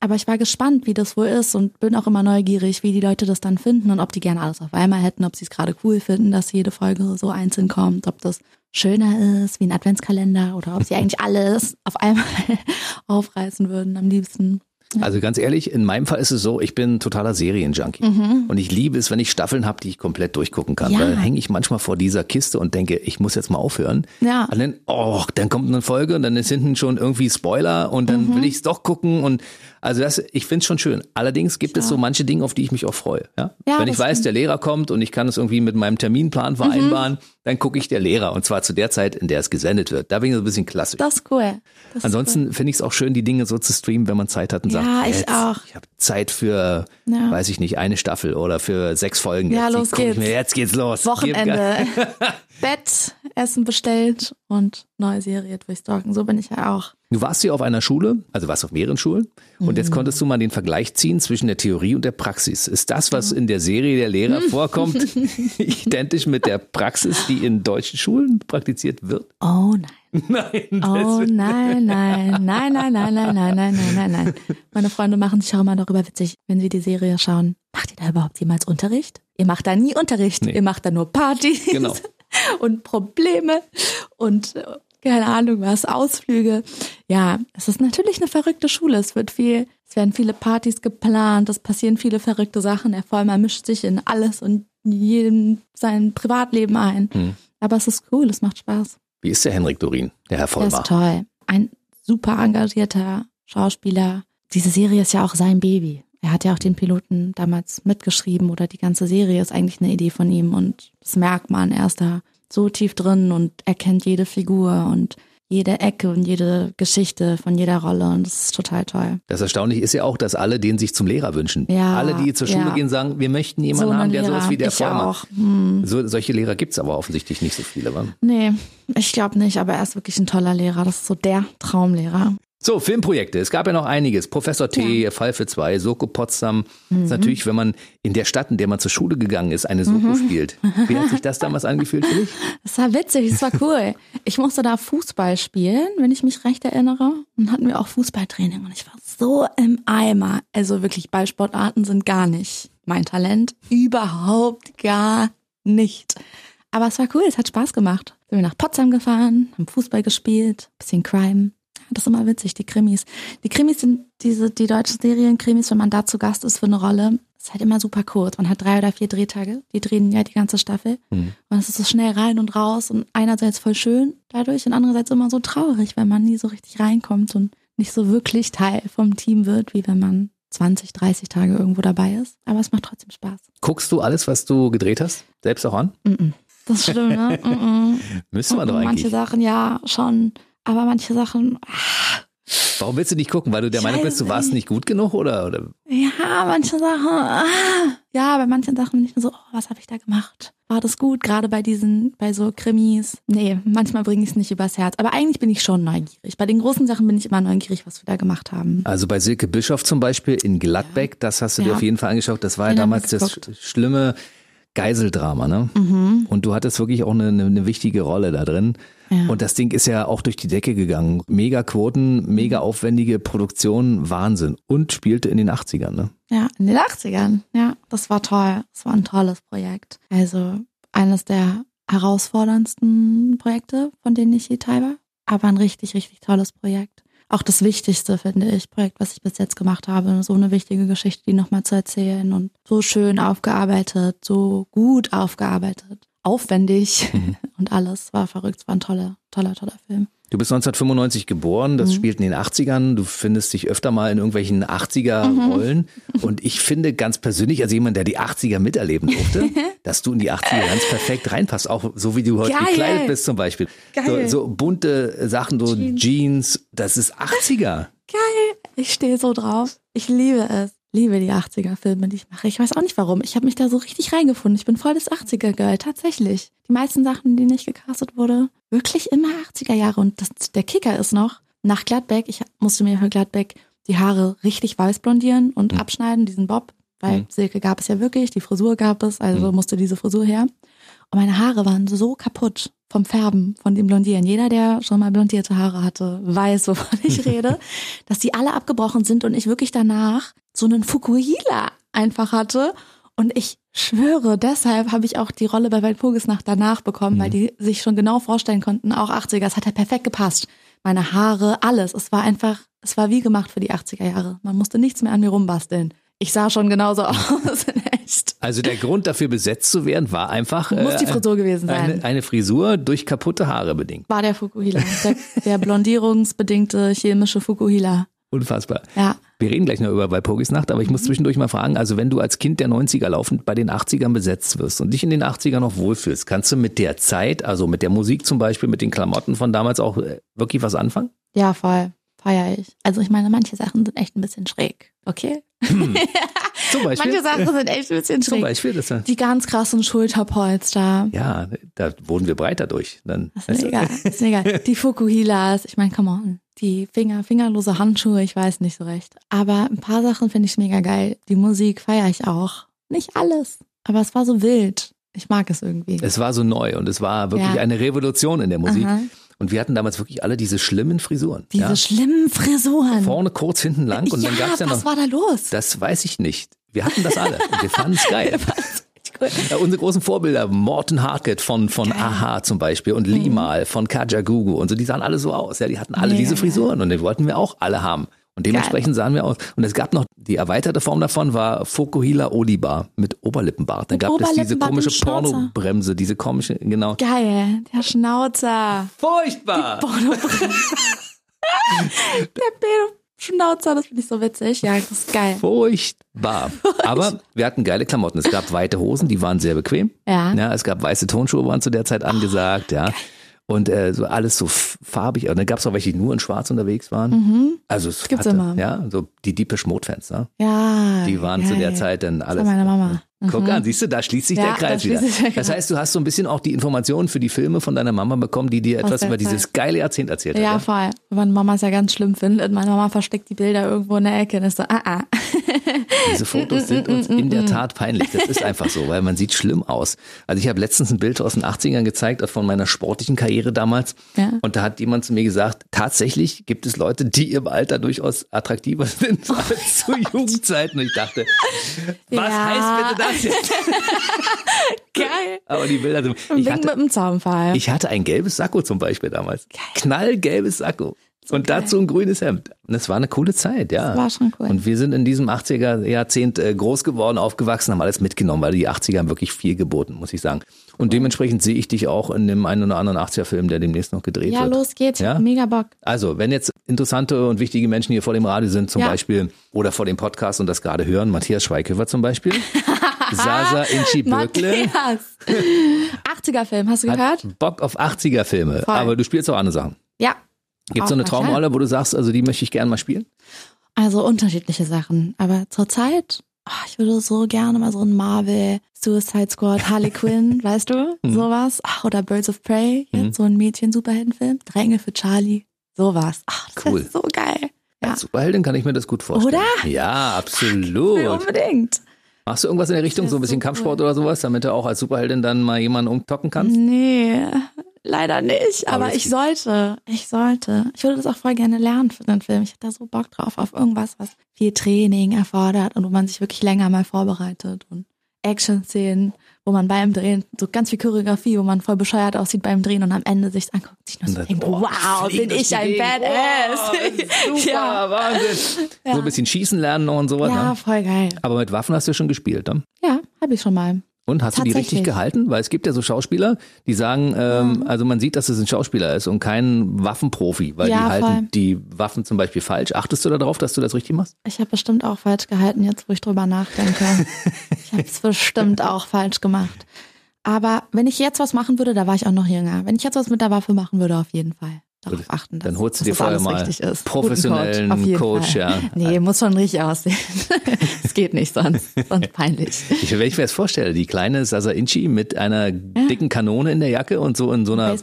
Aber ich war gespannt, wie das wohl ist und bin auch immer neugierig, wie die Leute das dann finden und ob die gerne alles auf einmal hätten, ob sie es gerade cool finden, dass jede Folge so einzeln kommt, ob das schöner ist wie ein Adventskalender oder ob sie eigentlich alles auf einmal aufreißen würden am liebsten. Also ganz ehrlich, in meinem Fall ist es so, ich bin totaler Serienjunkie. Und ich liebe es, wenn ich Staffeln habe, die ich komplett durchgucken kann. Mhm. Ja. Dann hänge ich manchmal vor dieser Kiste und denke, ich muss jetzt mal aufhören. Ja. Und dann, oh, dann kommt eine Folge und dann ist hinten schon irgendwie Spoiler und dann Mhm. will ich es doch gucken. Und also das, ich finde es schon schön. Allerdings gibt es so manche Dinge, auf die ich mich auch freue. Ja? Ja, wenn ich weiß, der Lehrer kommt und ich kann es irgendwie mit meinem Terminplan vereinbaren, dann gucke ich der Lehrer. Und zwar zu der Zeit, in der es gesendet wird. Da bin ich so ein bisschen klassisch. Das ist cool. Das Ansonsten finde ich es auch schön, die Dinge so zu streamen, wenn man Zeit hat und Ja, sagt, ich jetzt, auch. ich habe Zeit für, Ja. weiß ich nicht, eine Staffel oder für sechs Folgen. Ja, jetzt, los geht's. Mir, jetzt geht's los. Wochenende, Bett, Essen bestellt und neue Serie durchstalken. So bin ich ja auch. Du warst hier auf einer Schule, also warst auf mehreren Schulen und Mhm. jetzt konntest du mal den Vergleich ziehen zwischen der Theorie und der Praxis. Ist das, was in der Serie der Lehrer vorkommt, identisch mit der Praxis, die in deutschen Schulen praktiziert wird? Oh nein. Nein. Oh nein, nein, nein, nein, nein, nein, nein, nein, nein, nein, nein. Meine Freunde machen sich auch immer darüber witzig, wenn sie die Serie schauen. Macht ihr da überhaupt jemals Unterricht? Ihr macht da nie Unterricht. Nee. Ihr macht da nur Partys Genau. und Probleme und äh, keine Ahnung was, Ausflüge. Ja, es ist natürlich eine verrückte Schule. Es wird viel, es werden viele Partys geplant, es passieren viele verrückte Sachen. Der Vollmer mischt sich in alles und jedem sein Privatleben ein. Hm. Aber es ist cool, es macht Spaß. Wie ist der Henrik Dorin, der Herr Der Vollmer? ist toll. Ein super engagierter Schauspieler. Diese Serie ist ja auch sein Baby. Er hat ja auch den Piloten damals mitgeschrieben oder die ganze Serie ist eigentlich eine Idee von ihm und das merkt man. Er ist da so tief drin und er kennt jede Figur und jede Ecke und jede Geschichte von jeder Rolle und das ist total toll. Das Erstaunliche ist ja auch, dass alle den sich zum Lehrer wünschen. Ja, alle, die zur Schule ja. gehen, sagen, wir möchten jemanden einen haben, der so ist wie der ich Vollmer. auch. Hm. So, solche Lehrer gibt's aber offensichtlich nicht so viele. Wa? Nee, ich glaube nicht, aber er ist wirklich ein toller Lehrer. Das ist so der Traumlehrer. So, Filmprojekte. Es gab ja noch einiges. Professor T, Fall für zwei, Soko Potsdam. Das ist natürlich, wenn man in der Stadt, in der man zur Schule gegangen ist, eine Soko spielt. Wie hat sich das damals angefühlt für dich? Das war witzig, das war cool. Ich musste da Fußball spielen, wenn ich mich recht erinnere. Und hatten wir auch Fußballtraining und ich war so im Eimer. Also wirklich, Ballsportarten sind gar nicht mein Talent. Überhaupt gar nicht. Aber es war cool, es hat Spaß gemacht. Sind wir nach Potsdam gefahren, haben Fußball gespielt, bisschen Crime. Das ist immer witzig, die Krimis. Die Krimis sind diese, die deutschen Serienkrimis, wenn man da zu Gast ist für eine Rolle, ist halt immer super kurz. Man hat drei oder vier Drehtage. Die drehen ja die ganze Staffel. Mhm. Und es ist so schnell rein und raus und einerseits voll schön dadurch und andererseits immer so traurig, weil man nie so richtig reinkommt und nicht so wirklich Teil vom Team wird, wie wenn man 20, 30 Tage irgendwo dabei ist. Aber es macht trotzdem Spaß. Guckst du alles, was du gedreht hast, selbst auch an? Mm -mm. Das ist schlimm, ne? Mm. Müsste man doch Manche eigentlich. Sachen ja schon, aber manche Sachen, ah, Warum willst du nicht gucken? Weil du der Meinung bist, du warst nicht. gut genug oder? oder? ja, manche Sachen, ah, ja, bei manchen Sachen bin ich mir so, oh, was habe ich da gemacht? War das gut? Gerade bei diesen, bei so Krimis. Nee, manchmal bringe ich es nicht übers Herz. Aber eigentlich bin ich schon neugierig. Bei den großen Sachen bin ich immer neugierig, was wir da gemacht haben. Also bei Silke Bischoff zum Beispiel in Gladbeck, das hast du dir Ja. auf jeden Fall angeschaut. Das war ja damals das schlimme Geiseldrama, ne? Mhm. Und du hattest wirklich auch eine, eine, eine wichtige Rolle da drin. Ja. Und das Ding ist ja auch durch die Decke gegangen. Mega Quoten, Mhm. mega aufwendige Produktion, Wahnsinn. Und spielte in den 80ern, ne? Ja, in den 80ern. Ja, das war toll. Das war ein tolles Projekt. Also eines der herausforderndsten Projekte, von denen ich je teil war. Aber ein richtig, richtig tolles Projekt. Auch das wichtigste, finde ich, Projekt, was ich bis jetzt gemacht habe. So eine wichtige Geschichte, die nochmal zu erzählen und so schön aufgearbeitet, so gut aufgearbeitet, aufwendig und alles. War verrückt. Es war ein toller, toller, toller Film. Du bist 1995 geboren, Mhm. das spielt in den 80ern. Du findest dich öfter mal in irgendwelchen 80er-Rollen. Mhm. Und ich finde ganz persönlich, als jemand, der die 80er miterleben durfte, dass du in die 80er ganz perfekt reinpasst. Auch so wie du heute Geil. gekleidet bist zum Beispiel. Geil. So, so bunte Sachen, so Jeans. Jeans. Das ist 80er. Geil. Ich stehe so drauf. Ich liebe es. Liebe die 80er-Filme, die ich mache. Ich weiß auch nicht warum. Ich habe mich da so richtig reingefunden. Ich bin voll das 80er-Girl, tatsächlich. Die meisten Sachen, die nicht gecastet wurde, wirklich immer 80er Jahre. Und das, der Kicker ist noch, nach Gladbeck, ich musste mir für Gladbeck die Haare richtig weiß blondieren und abschneiden, diesen Bob. Weil Mhm. Silke gab es ja wirklich, die Frisur gab es, also musste diese Frisur her. Und meine Haare waren so kaputt vom Färben, von dem Blondieren. Jeder, der schon mal blondierte Haare hatte, weiß, wovon ich rede. dass die alle abgebrochen sind und ich wirklich danach so einen Fukuhila einfach hatte. Und ich schwöre, deshalb habe ich auch die Rolle bei Walpurgisnacht danach bekommen, weil die sich schon genau vorstellen konnten, auch 80er, es hat ja perfekt gepasst. Meine Haare, alles. Es war einfach, es war wie gemacht für die 80er Jahre. Man musste nichts mehr an mir rumbasteln. Ich sah schon genauso aus in echt. Also der Grund dafür besetzt zu werden war einfach Muss die Frisur gewesen sein. eine, eine Frisur durch kaputte Haare bedingt. War der Fukuhila. Der, der blondierungsbedingte chemische Fukuhila. Unfassbar. Ja. Wir reden gleich noch über Walpurgisnacht, aber ich Mhm. muss zwischendurch mal fragen, also wenn du als Kind der 90er laufend bei den 80ern besetzt wirst und dich in den 80ern noch wohlfühlst, kannst du mit der Zeit, also mit der Musik zum Beispiel, mit den Klamotten von damals auch äh, wirklich was anfangen? Ja, voll. Feier ich. Also ich meine, manche Sachen sind echt ein bisschen schräg. Okay? Zum Beispiel? Manche Sachen sind echt ein bisschen Zum schräg. Beispiel, das, Die ganz krassen Schulterpolster. ja, da wurden wir breiter durch. Dann, Das ist mir egal. Das ist egal. Die Fukuhilas, ich meine, come on. Die Finger, fingerlose Handschuhe, ich weiß nicht so recht. Aber ein paar Sachen finde ich mega geil. Die Musik feiere ich auch. Nicht alles. Aber es war so wild. Ich mag es irgendwie. Es war so neu und es war wirklich Ja. eine Revolution in der Musik. Aha. Und wir hatten damals wirklich alle diese schlimmen Frisuren. Diese ja. schlimmen Frisuren. Vorne kurz, hinten lang und ja, dann gab's ja was noch. war da los? Das weiß ich nicht. Wir hatten das alle und wir fanden es geil. Ja, unsere großen Vorbilder, Morten Harket von, von Aha zum Beispiel und Limal von Kajagugu und so, die sahen alle so aus. Ja, die hatten alle Mega diese. Frisuren und die wollten wir auch alle haben. Und dementsprechend sahen wir aus. Und es gab noch, die erweiterte Form davon war Fokuhila Odiba mit Oberlippenbart. Dann gab es diese komische Schnauzer. Pornobremse, diese komische, genau. Geil. Der Schnauzer. Furchtbar! Der Pedo-Schnauzer, das finde ich so witzig. Ja, das ist geil. Furchtbar. Aber wir hatten geile Klamotten. Es gab weite Hosen, die waren sehr bequem. Ja. Ja, es gab weiße Tonschuhe, waren zu der Zeit angesagt, ja. Und äh, so alles so farbig. Und dann gab es auch welche, die nur in Schwarz unterwegs waren. Also es Mhm. Gibt's hatte, immer. Ja, so die Deepish Mode Fans, ne? Ja. Die waren zu der geil. Zeit dann Das alles. war meine Mama. Guck Mhm. an, siehst du, da schließt sich Ja, der da Kreis wieder. schließt sich der Das heißt, du hast so ein bisschen auch die Informationen für die Filme von deiner Mama bekommen, die dir etwas über dieses Zeit. geile Jahrzehnt erzählt Ja, hat. voll. Meine Mama es ja ganz schlimm findet. Meine Mama versteckt die Bilder irgendwo in der Ecke und ist so, ah, ah. Diese Fotos sind uns in der Tat peinlich. Das ist einfach so, weil man sieht schlimm aus. Also ich habe letztens ein Bild aus den 80ern gezeigt, von meiner sportlichen Karriere damals. Ja. Und da hat jemand zu mir gesagt, tatsächlich gibt es Leute, die im Alter durchaus attraktiver sind als zu Jugendzeiten. Und ich dachte, was Ja. heißt bitte das jetzt? Geil. Aber die Bilder sind. Ich Wink mit hatte, dem Zaunpfahl. ich hatte ein gelbes Sakko zum Beispiel damals. Knallgelbes Sakko. Und geil. dazu ein grünes Hemd. Und das war eine coole Zeit, ja. Das war schon cool. Und wir sind in diesem 80er Jahrzehnt äh, groß geworden, aufgewachsen, haben alles mitgenommen, weil die 80er haben wirklich viel geboten, muss ich sagen. Und dementsprechend sehe ich dich auch in dem einen oder anderen 80er-Film, der demnächst noch gedreht Ja, wird. los geht's. Ja? mega Bock. Also, wenn jetzt interessante und wichtige Menschen hier vor dem Radio sind, zum Ja. Beispiel, oder vor dem Podcast und das gerade hören, Matthias Schweighöfer zum Beispiel, Sasa Inchi Böckle, Matthias. 80er-Film, hast du gehört? hat Bock auf 80er-Filme, Voll. aber du spielst auch andere Sachen. Ja. Gibt es so eine. Traumrolle, wo du sagst, also die möchte ich gerne mal spielen? Also unterschiedliche Sachen. Aber zurzeit, oh, ich würde so gerne mal so ein Marvel, Suicide Squad, Harley Quinn, weißt du? Mhm. Sowas. Ach, oder Birds of Prey, jetzt so ein Mädchen-Superheldenfilm. Drei Engel für Charlie. Sowas. Ach, das Cool. ist so geil. Ja. Als Superheldin kann ich mir das gut vorstellen. Oder? Ja, absolut. unbedingt. Machst du irgendwas in der Richtung, so ein bisschen so Kampfsport cool. oder sowas, damit du auch als Superheldin dann mal jemanden umtocken kannst? Nee, leider nicht. Aber Aber ich sollte. Ich sollte. Ich würde das auch voll gerne lernen für den Film. Ich hätte da so Bock drauf, auf irgendwas, was viel Training erfordert und wo man sich wirklich länger mal vorbereitet und Action-Szenen, wo man beim Drehen, so ganz viel Choreografie, wo man voll bescheuert aussieht beim Drehen und am Ende sich anguckt, sich nur so denkt, oh, wow, bin ich ein Gegend. Badass. Oh, super, ja. Wahnsinn. Ja. So ein bisschen schießen lernen und sowas. ja, Ne? voll geil. Aber mit Waffen hast du schon gespielt, ne? Ja, habe ich schon mal. Und hast du die richtig gehalten? Weil es gibt ja so Schauspieler, die sagen, ähm, also man sieht, dass es ein Schauspieler ist und kein Waffenprofi, weil Ja, die halten voll. die Waffen zum Beispiel falsch. Achtest du darauf, dass du das richtig machst? Ich habe bestimmt auch falsch gehalten, jetzt wo ich drüber nachdenke. ich habe es bestimmt auch falsch gemacht. Aber wenn ich jetzt was machen würde, da war ich auch noch jünger. Wenn ich jetzt was mit der Waffe machen würde, auf jeden Fall darauf achten, dass, Dann holst du dir vorher mal professionellen Coach, Coach, ja. Nee, muss schon richtig aussehen. Es geht nicht sonst, sonst peinlich. Ich, wenn ich mir das vorstelle, die kleine Sasa Inchi mit einer dicken Kanone in der Jacke und so in so einer.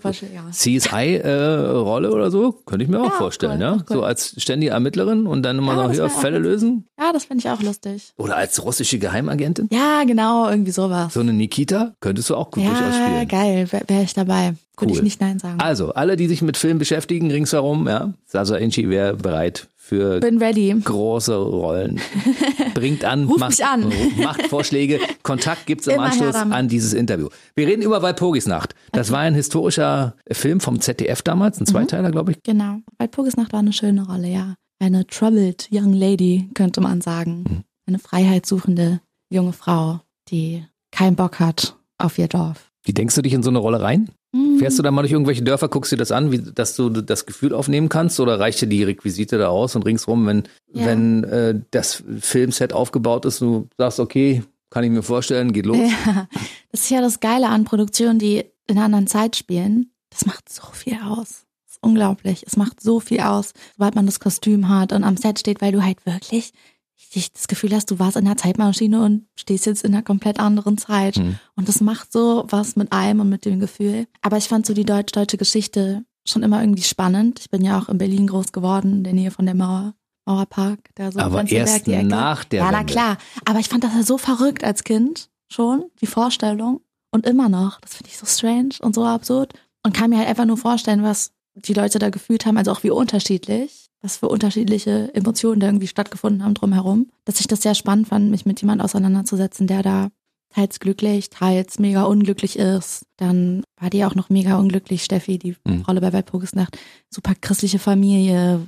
CSI-Rolle oder so, könnte ich mir auch Ja, vorstellen, cool, ja. cool. So als ständige Ermittlerin und dann immer Ja, noch hier Fälle lösen. Ja, das finde ich auch lustig. Oder als russische Geheimagentin. Ja, genau, irgendwie sowas. So eine Nikita könntest du auch gut durchaus ja, spielen. geil, wäre wär ich dabei. Würde Cool. ich nicht Nein sagen. Also, alle, die sich mit Film beschäftigen, ringsherum, ja, Sasa Inchi wäre bereit für große Rollen. Bringt an, Ruf macht, mich an. macht Vorschläge. Kontakt gibt's im Immer her Anschluss an dieses Interview. Wir reden über Walpurgisnacht. Das war ein historischer Film vom ZDF damals, Mhm. ein Zweiteiler, glaube ich. Genau. Weil Pogesnacht war eine schöne Rolle, ja. Eine troubled young lady, könnte man sagen. Mhm. Eine freiheitssuchende junge Frau, die keinen Bock hat auf ihr Dorf. Wie denkst du dich in so eine Rolle rein? Mhm. Fährst du da mal durch irgendwelche Dörfer, guckst dir das an, wie, dass du das Gefühl aufnehmen kannst oder reicht dir die Requisite da aus und ringsrum, wenn, Ja. wenn äh, das Filmset aufgebaut ist, du sagst, okay, kann ich mir vorstellen, geht los. Ja, das ist ja das Geile an Produktionen, die in einer anderen Zeit spielen. Das macht so viel aus. Das ist unglaublich. Es macht so viel aus, sobald man das Kostüm hat und am Set steht, weil du halt wirklich richtig das Gefühl hast, du warst in der Zeitmaschine und stehst jetzt in einer komplett anderen Zeit. Mhm. Und das macht so was mit einem und mit dem Gefühl. Aber ich fand so die deutsch-deutsche Geschichte schon immer irgendwie spannend. Ich bin ja auch in Berlin groß geworden, in der Nähe von der Mauer. Mauerpark, da so Aber erst nach der Ja, na klar. Aber ich fand das ja so verrückt als Kind schon, die Vorstellung. Und immer noch. Das finde ich so strange und so absurd. Und kann mir halt einfach nur vorstellen, was die Leute da gefühlt haben, also auch wie unterschiedlich, was für unterschiedliche Emotionen da irgendwie stattgefunden haben drumherum. Dass ich das sehr spannend fand, mich mit jemand auseinanderzusetzen, der da teils glücklich, teils mega unglücklich ist. Dann war die auch noch mega unglücklich, Steffi, die Mhm. Rolle bei Walpurgisnacht. Super christliche Familie,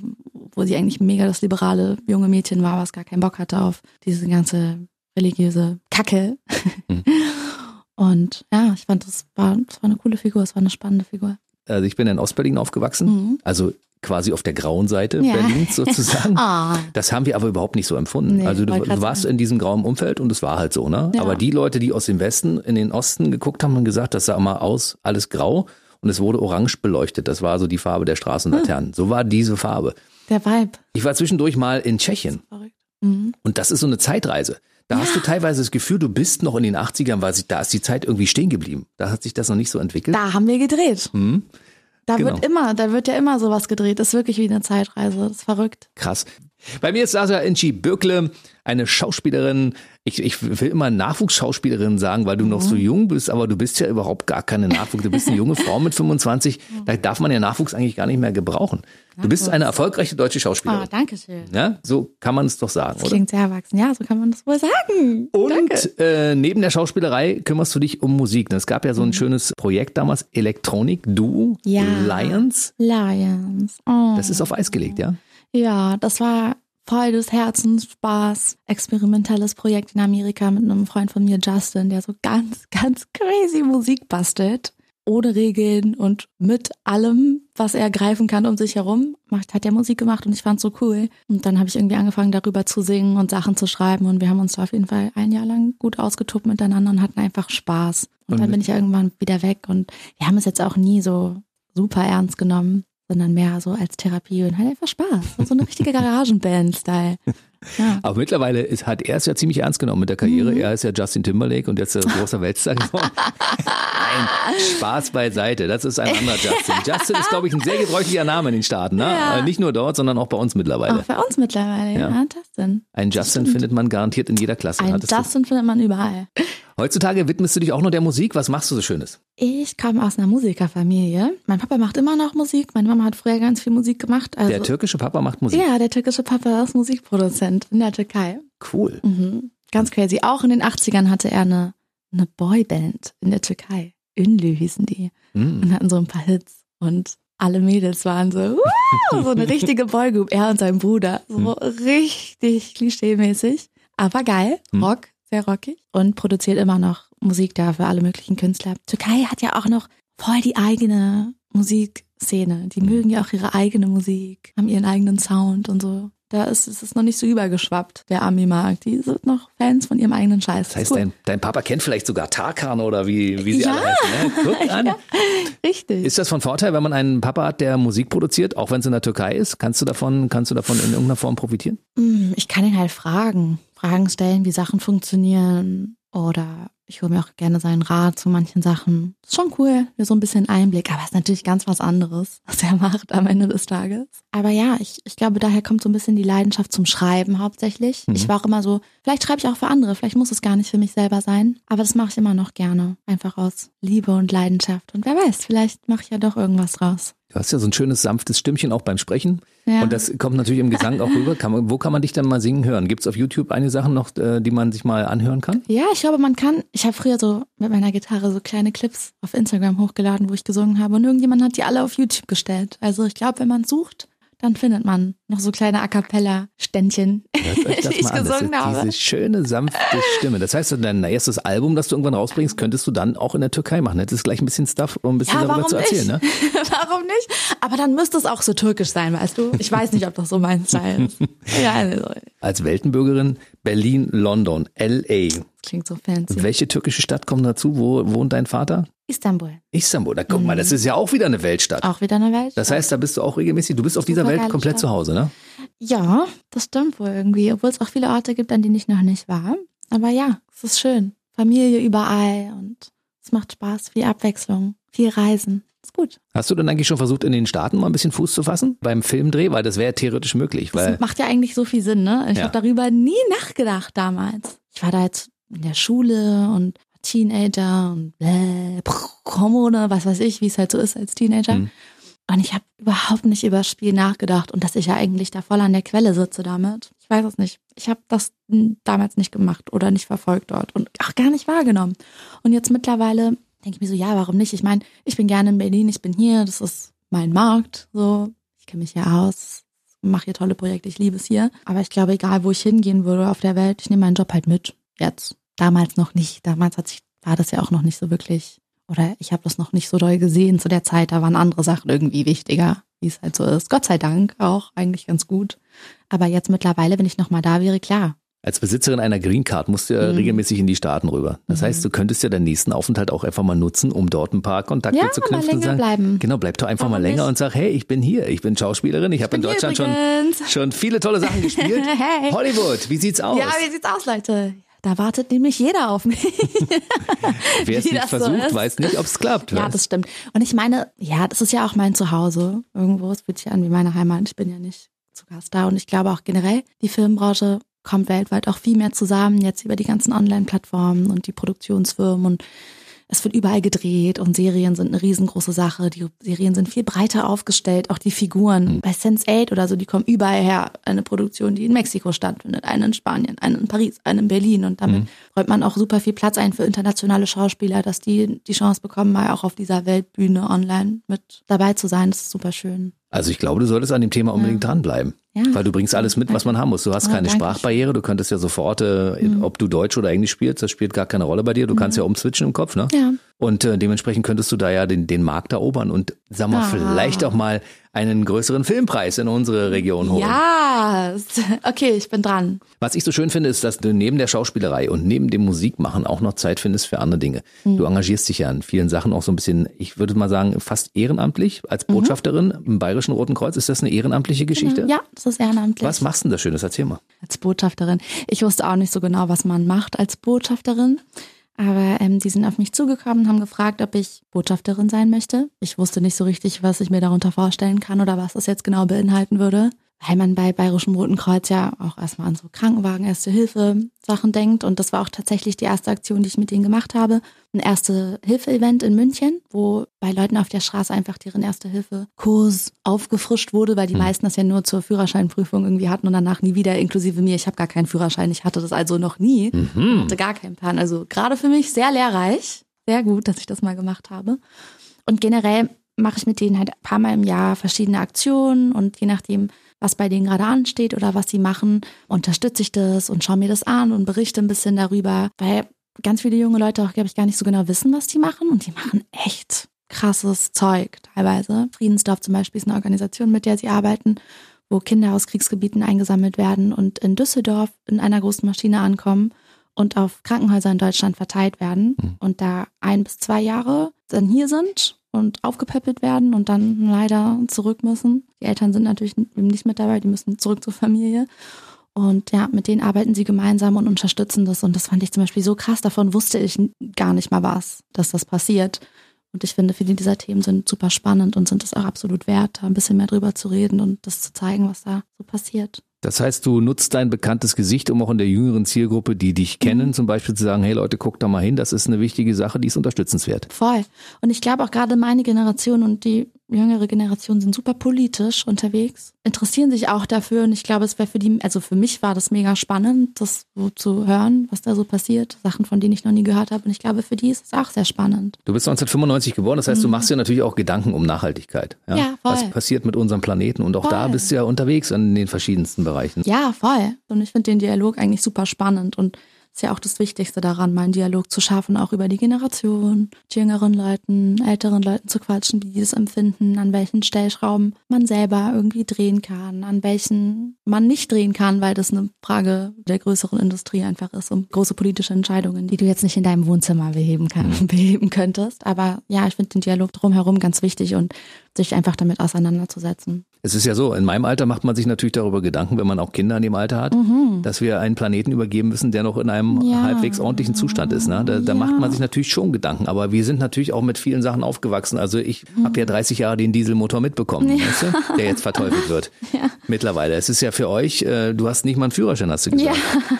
wo sie eigentlich mega das liberale junge Mädchen war, was gar keinen Bock hatte auf diese ganze religiöse Kacke. Mhm. Und ja, ich fand, das war, das war eine coole Figur, es war eine spannende Figur. Also ich bin in Ostberlin aufgewachsen, Mhm. also quasi auf der grauen Seite Ja. Berlins sozusagen. Ah, Das haben wir aber überhaupt nicht so empfunden. Nee, also du, du warst sagen. in diesem grauen Umfeld und es war halt so, ne? Ja. Aber die Leute, die aus dem Westen in den Osten geguckt haben und gesagt, das sah mal aus, alles grau und es wurde orange beleuchtet. Das war so die Farbe der Hm. Straßenlaternen. So war diese Farbe. der Vibe. Ich war zwischendurch mal in Tschechien Verrückt. Mhm. und das ist so eine Zeitreise. Da hast du teilweise das Gefühl, du bist noch in den 80ern, weil sich, da ist die Zeit irgendwie stehen geblieben. Da hat sich das noch nicht so entwickelt. Da haben wir gedreht. Mhm. Da Genau. wird immer, da wird ja immer sowas gedreht. Das ist wirklich wie eine Zeitreise. Das ist verrückt. Krass. Bei mir ist Sasa Inchi Bökle, eine Schauspielerin. Ich, ich will immer Nachwuchsschauspielerin sagen, weil du noch so jung bist, aber du bist ja überhaupt gar keine Nachwuchs. Du bist eine junge Frau mit 25. Da darf man ja Nachwuchs eigentlich gar nicht mehr gebrauchen. Du bist eine erfolgreiche deutsche Oh, Schauspielerin. danke schön. Ja, so kann man es doch sagen, Das oder? klingt sehr erwachsen. Ja, so kann man das wohl sagen. Und äh, neben der Schauspielerei kümmerst du dich um Musik. Es gab ja so ein schönes Projekt damals, Elektronik Duo Ja. Lions. Lions. Oh. Das ist auf Eis gelegt, ja? Ja, das war voll des Herzens Spaß. Experimentelles Projekt in Amerika mit einem Freund von mir, Justin, der so ganz, ganz crazy Musik bastelt. Ohne Regeln und mit allem, was er greifen kann um sich herum, macht, hat er Musik gemacht und ich fand's so cool. Und dann habe ich irgendwie angefangen, darüber zu singen und Sachen zu schreiben und wir haben uns da auf jeden Fall ein Jahr lang gut ausgetobt miteinander und hatten einfach Spaß. Und, Und dann bin ich irgendwann wieder weg und wir haben es jetzt auch nie so super ernst genommen, sondern mehr so als Therapie und halt einfach Spaß. So eine richtige Garagenband-Style. Ja. Aber mittlerweile ist, hat er es ja ziemlich ernst genommen mit der Karriere. Mhm. Er ist ja Justin Timberlake und jetzt ein großer Weltstar geworden. Nein, Spaß beiseite. Das ist ein anderer Justin. Justin ist, glaube ich, ein sehr gebräuchlicher Name in den Staaten. Ne? Ja. Äh, Nicht nur dort, sondern auch bei uns mittlerweile. Auch bei uns mittlerweile, Ja. ja, Justin. Ein Justin findet man garantiert in jeder Klasse. Ein Justin findet man überall. Heutzutage widmest du dich auch noch der Musik. Was machst du so Schönes? Ich komme aus einer Musikerfamilie. Mein Papa macht immer noch Musik. Meine Mama hat früher ganz viel Musik gemacht. Also, Der türkische Papa macht Musik. ja, der türkische Papa ist Musikproduzent in der Türkei. Cool. Mhm. Ganz crazy. Auch in den 80ern hatte er eine, eine Boyband in der Türkei. Ünlü hießen die. Mm. Und hatten so ein paar Hits. Und alle Mädels waren so, "Wow", so eine richtige Boygroup. Er und sein Bruder. So richtig klischee-mäßig. Aber geil. Hm. Rock, sehr rockig. Und produziert immer noch Musik da für alle möglichen Künstler. Türkei hat ja auch noch voll die eigene Musikszene. Die mögen ja auch ihre eigene Musik, haben ihren eigenen Sound und so. Da ist ist es noch nicht so übergeschwappt, der Ami-Markt. Die sind noch Fans von ihrem eigenen Scheiß. Das heißt, Cool. dein, dein Papa kennt vielleicht sogar Tarkan oder wie, wie sie Ja. alle heißen. Ne? Guck an. Richtig. Ist das von Vorteil, wenn man einen Papa hat, der Musik produziert, auch wenn es in der Türkei ist? Kannst du davon, kannst du davon in irgendeiner Form profitieren? Hm, Ich kann ihn halt fragen. Fragen stellen, wie Sachen funktionieren. Oder ich hole mir auch gerne seinen Rat zu manchen Sachen. Ist schon cool, mir so ein bisschen Einblick. Aber es ist natürlich ganz was anderes, was er macht am Ende des Tages. Aber ja, ich, ich glaube, daher kommt so ein bisschen die Leidenschaft zum Schreiben hauptsächlich. Mhm. Ich war auch immer so, vielleicht schreibe ich auch für andere, vielleicht muss es gar nicht für mich selber sein. Aber das mache ich immer noch gerne. Einfach aus Liebe und Leidenschaft. Und wer weiß, vielleicht mache ich ja doch irgendwas draus. Du hast ja so ein schönes, sanftes Stimmchen auch beim Sprechen. Ja. Und das kommt natürlich im Gesang auch rüber. Kann man, wo kann man dich dann mal singen hören? Gibt es auf YouTube einige Sachen noch, äh, die man sich mal anhören kann? Ja, ich glaube, man kann. Ich habe früher so mit meiner Gitarre so kleine Clips auf Instagram hochgeladen, wo ich gesungen habe. Und irgendjemand hat die alle auf YouTube gestellt. Also ich glaube, wenn man sucht, dann findet man noch so kleine A cappella-Ständchen, die ich an. Gesungen ist habe. diese schöne, sanfte Stimme. Das heißt, dein erstes Album, das du irgendwann rausbringst, könntest du dann auch in der Türkei machen. Hättest gleich ein bisschen Stuff, um ein bisschen Ja, darüber zu erzählen. Ne? warum nicht? Aber dann müsste es auch so türkisch sein, weißt du? Ich weiß nicht, ob das so mein Style ist. Ja, also, Als Weltenbürgerin Berlin, London, L.A. klingt so fancy. Welche türkische Stadt kommt dazu? Wo wohnt dein Vater? Istanbul, Istanbul. Da guck mal, das ist ja auch wieder eine Weltstadt. auch wieder eine Welt. Das heißt, da bist du auch regelmäßig, du bist auf dieser Welt komplett Stadt. zu Hause, ne? Ja, das stimmt wohl irgendwie, obwohl es auch viele Orte gibt, an denen ich noch nicht war. Aber ja, es ist schön. Familie überall und es macht Spaß, viel Abwechslung, viel Reisen. Ist gut. Hast du denn eigentlich schon versucht, in den Staaten mal ein bisschen Fuß zu fassen? Beim Filmdreh? Weil das wäre theoretisch möglich. Das macht ja eigentlich so viel Sinn, ne? Ich Ja. habe darüber nie nachgedacht damals. Ich war da jetzt in der Schule und Teenager und bläh, Hormone, was weiß ich, wie es halt so ist als Teenager. Mhm. Und ich habe überhaupt nicht über das Spiel nachgedacht und dass ich ja eigentlich da voll an der Quelle sitze damit. Ich weiß es nicht. Ich habe das damals nicht gemacht oder nicht verfolgt dort und auch gar nicht wahrgenommen. Und jetzt mittlerweile denke ich mir so, ja, warum nicht? Ich meine, ich bin gerne in Berlin, ich bin hier, das ist mein Markt, so. Ich kenne mich hier aus, mache hier tolle Projekte, ich liebe es hier. Aber ich glaube, egal wo ich hingehen würde auf der Welt, ich nehme meinen Job halt mit. Jetzt. Damals noch nicht. Damals hat sich, war das ja auch noch nicht so wirklich, oder ich habe das noch nicht so doll gesehen zu der Zeit. Da waren andere Sachen irgendwie wichtiger, wie es halt so ist. Gott sei Dank auch, eigentlich ganz gut. Aber jetzt mittlerweile, wenn ich nochmal da wäre, klar. als Besitzerin einer Green Card musst du ja Mhm. regelmäßig in die Staaten rüber. Das heißt, du könntest ja deinen nächsten Aufenthalt auch einfach mal nutzen, um dort ein paar Kontakte Ja, zu mal knüpfen und länger sagen, bleiben. genau, bleib doch einfach mal Warum länger nicht? und sag, hey, ich bin hier, ich bin Schauspielerin, ich habe in Deutschland schon, schon viele tolle Sachen gespielt. Hey. Hollywood, wie sieht's aus? Ja, wie sieht's aus, Leute? Da wartet nämlich jeder auf mich. Wer es nicht so versucht, ist. weiß nicht, ob es klappt. Ja, weißt? das stimmt. Und ich meine, ja, das ist ja auch mein Zuhause. Irgendwo, es fühlt sich an wie meine Heimat. Ich bin ja nicht zu Gast da. Und ich glaube auch generell, die Filmbranche kommt weltweit auch viel mehr zusammen, jetzt über die ganzen Online-Plattformen und die Produktionsfirmen und es wird überall gedreht und Serien sind eine riesengroße Sache. Die Serien sind viel breiter aufgestellt, auch die Figuren. Mhm. Bei Sense8 oder so, die kommen überall her. Eine Produktion, die in Mexiko stattfindet, eine in Spanien, eine in Paris, eine in Berlin. Und damit mhm. räumt man auch super viel Platz ein für internationale Schauspieler, dass die die Chance bekommen, mal auch auf dieser Weltbühne online mit dabei zu sein. Das ist super schön. Also ich glaube, du solltest an dem Thema unbedingt ja. dranbleiben. Ja. Weil du bringst alles mit, was man haben muss. Du hast oh, keine Sprachbarriere, du könntest ja sofort, äh, mhm. ob du Deutsch oder Englisch spielst, das spielt gar keine Rolle bei dir. Du mhm. kannst ja umswitchen im Kopf, ne? Ja. Und äh, dementsprechend könntest du da ja den, den Markt erobern und sag mal, ah. vielleicht auch mal einen größeren Filmpreis in unsere Region holen. Ja, okay, ich bin dran. Was ich so schön finde, ist, dass du neben der Schauspielerei und neben dem Musikmachen auch noch Zeit findest für andere Dinge. Mhm. Du engagierst dich ja in vielen Sachen auch so ein bisschen, ich würde mal sagen, fast ehrenamtlich als mhm. Botschafterin mhm. im Bayerischen Roten Kreuz. Ist das eine ehrenamtliche Geschichte? Ja, das ist ehrenamtlich. Was machst du denn da Schönes? Erzähl mal. Als Botschafterin. Ich wusste auch nicht so genau, was man macht als Botschafterin. Aber ähm, die sind auf mich zugekommen haben gefragt, ob ich Botschafterin sein möchte. Ich wusste nicht so richtig, was ich mir darunter vorstellen kann oder was das jetzt genau beinhalten würde weil man bei Bayerischem Roten Kreuz ja auch erstmal an so Krankenwagen, Erste Hilfe Sachen denkt. Und das war auch tatsächlich die erste Aktion, die ich mit denen gemacht habe. Ein Erste Hilfe Event in München, wo bei Leuten auf der Straße einfach deren Erste Hilfe Kurs aufgefrischt wurde, weil die mhm. meisten das ja nur zur Führerscheinprüfung irgendwie hatten und danach nie wieder, inklusive mir. Ich habe gar keinen Führerschein. Ich hatte das also noch nie. Mhm. Hatte gar keinen Plan. Also gerade für mich sehr lehrreich. Sehr gut, dass ich das mal gemacht habe. Und generell mache ich mit denen halt ein paar Mal im Jahr verschiedene Aktionen und je nachdem, was bei denen gerade ansteht oder was sie machen, unterstütze ich das und schaue mir das an und berichte ein bisschen darüber, weil ganz viele junge Leute auch, glaube ich, gar nicht so genau wissen, was die machen und die machen echt krasses Zeug teilweise. Friedensdorf zum Beispiel ist eine Organisation, mit der sie arbeiten, wo Kinder aus Kriegsgebieten eingesammelt werden und in Düsseldorf in einer großen Maschine ankommen und auf Krankenhäuser in Deutschland verteilt werden mhm. und da ein bis zwei Jahre dann hier sind und aufgepäppelt werden und dann leider zurück müssen. Die Eltern sind natürlich nicht mit dabei, die müssen zurück zur Familie. Und ja, mit denen arbeiten sie gemeinsam und unterstützen das. Und das fand ich zum Beispiel so krass. Davon wusste ich gar nicht mal was, dass das passiert. Und ich finde, viele dieser Themen sind super spannend und sind es auch absolut wert, da ein bisschen mehr drüber zu reden und das zu zeigen, was da so passiert. Das heißt, du nutzt dein bekanntes Gesicht, um auch in der jüngeren Zielgruppe, die dich kennen, mhm. zum Beispiel zu sagen, hey Leute, guckt da mal hin, das ist eine wichtige Sache, die ist unterstützenswert. Voll. Und ich glaube auch gerade meine Generation und die jüngere Generation sind super politisch unterwegs, interessieren sich auch dafür und ich glaube, es wäre für die, also für mich war das mega spannend, das so zu hören, was da so passiert, Sachen, von denen ich noch nie gehört habe und ich glaube, für die ist es auch sehr spannend. Du bist 1995 geboren, das heißt, mhm. du machst dir natürlich auch Gedanken um Nachhaltigkeit. Ja, ja voll. Was passiert mit unserem Planeten und auch voll. da bist du ja unterwegs in den verschiedensten Bereichen. Ja, voll. Und ich finde den Dialog eigentlich super spannend und ist ja auch das Wichtigste daran, mal einen Dialog zu schaffen, auch über die Generation, jüngeren Leuten, älteren Leuten zu quatschen, wie die das empfinden, an welchen Stellschrauben man selber irgendwie drehen kann, an welchen man nicht drehen kann, weil das eine Frage der größeren Industrie einfach ist, um große politische Entscheidungen, die du jetzt nicht in deinem Wohnzimmer beheben, kann, beheben könntest. Aber ja, ich finde den Dialog drumherum ganz wichtig und sich einfach damit auseinanderzusetzen. Es ist ja so, in meinem Alter macht man sich natürlich darüber Gedanken, wenn man auch Kinder in dem Alter hat, mhm. dass wir einen Planeten übergeben müssen, der noch in einem ja. halbwegs ordentlichen Zustand ist. Ne? Da, da ja. macht man sich natürlich schon Gedanken. Aber wir sind natürlich auch mit vielen Sachen aufgewachsen. Also ich mhm. habe ja 30 Jahre den Dieselmotor mitbekommen, ja. weißt du? der jetzt verteufelt wird. Mittlerweile. Es ist ja für euch, äh, du hast nicht mal einen Führerschein, hast du gesagt. Ja.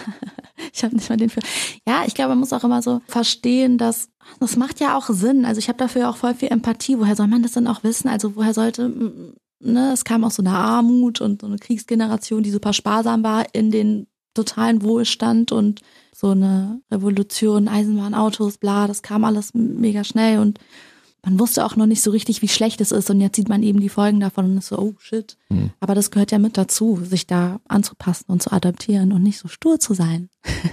Ich habe nicht mal den Führerschein. Ja, ich glaube, man muss auch immer so verstehen, dass das macht ja auch Sinn. Also ich habe dafür auch voll viel Empathie. Woher soll man das denn auch wissen? Also woher sollte ne, es kam auch so eine Armut und so eine Kriegsgeneration, die super sparsam war in den totalen Wohlstand und so eine Revolution, Eisenbahnautos, bla, das kam alles mega schnell und man wusste auch noch nicht so richtig, wie schlecht es ist und jetzt sieht man eben die Folgen davon und ist so, oh shit. Mhm. Aber das gehört ja mit dazu, sich da anzupassen und zu adaptieren und nicht so stur zu sein,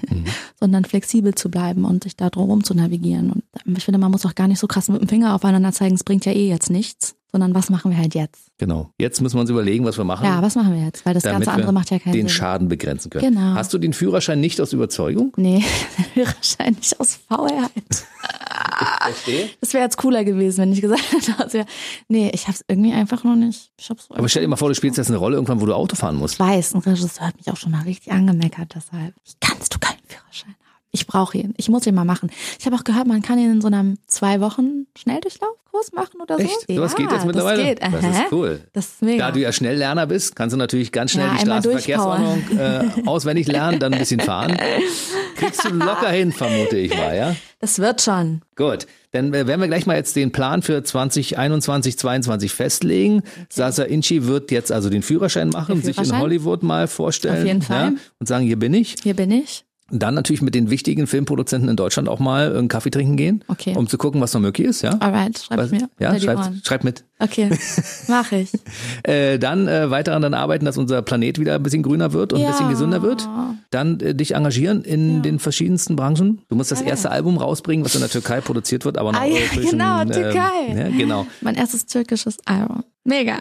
mhm. sondern flexibel zu bleiben und sich da drum zu navigieren. Und ich finde, man muss auch gar nicht so krass mit dem Finger aufeinander zeigen, es bringt ja eh jetzt nichts, sondern was machen wir halt jetzt? Genau. Jetzt müssen wir uns überlegen, was wir machen. Ja, was machen wir jetzt? Weil das ganze andere macht ja keinen den Sinn. Den Schaden begrenzen können. Genau. Hast du den Führerschein nicht aus Überzeugung? Nee, den Führerschein nicht aus Faulheit. Verstehe. Das wäre jetzt cooler gewesen, wenn ich gesagt hätte. Also, nee, ich habe es irgendwie einfach noch nicht. Ich Aber stell dir mal vor, du spielst jetzt eine Rolle irgendwann, wo du Auto fahren musst. Ich weiß, ein Regisseur hat mich auch schon mal richtig angemeckert deshalb. Wie kannst du keinen Führerschein haben? Ich brauche ihn. Ich muss ihn mal machen. Ich habe auch gehört, man kann ihn in so einem zwei Wochen Schnelldurchlaufkurs machen oder so. Echt? So was geht jetzt mittlerweile? Das, geht. das Aha. ist cool. Das ist mega. Da du ja Schnelllerner bist, kannst du natürlich ganz schnell Ja, die Straßenverkehrsordnung äh, auswendig lernen, dann ein bisschen fahren. Kriegst du locker hin, vermute ich mal, ja? das wird schon. Gut, dann äh, werden wir gleich mal jetzt den Plan für 2021, 22 festlegen. Sasa Inchi wird jetzt also den Führerschein machen, Den sich in Führerschein? Hollywood mal vorstellen. Auf jeden Fall. Ja, und sagen, hier bin ich. Hier bin ich. Dann natürlich mit den wichtigen Filmproduzenten in Deutschland auch mal einen Kaffee trinken gehen, Okay. um zu gucken, was noch möglich ist. Ja, Alright, schreib Was- mir ja schreib, schreib mit. Okay, mach ich. Äh, dann äh, weiter daran arbeiten, dass unser Planet wieder ein bisschen grüner wird und ein Ja. bisschen gesünder wird. Dann äh, dich engagieren in den verschiedensten Branchen. Du musst das erste Album rausbringen, was in der Türkei produziert wird, aber noch Ah, ja, genau, ähm, Türkei. ja, genau. Mein erstes türkisches Album. Mega.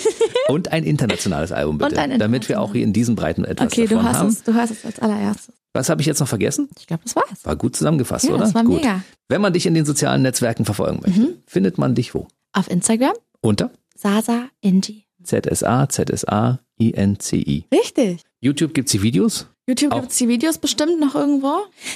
Und ein internationales Album bitte, ein damit wir auch hier in diesen Breiten etwas Okay, du davon haben. es, du hörst es als allererstes. Was habe ich jetzt noch vergessen? Ich glaube, das war's. War gut zusammengefasst, Ja, oder? das war gut. mega. Mhm. Wenn man dich in den sozialen Netzwerken verfolgen möchte, findet man dich wo? Auf Instagram, Unter Sasa Inji. ZSA, ZSA, INCI. Richtig. YouTube gibt's die Videos. YouTube Auch. gibt's die Videos bestimmt noch irgendwo.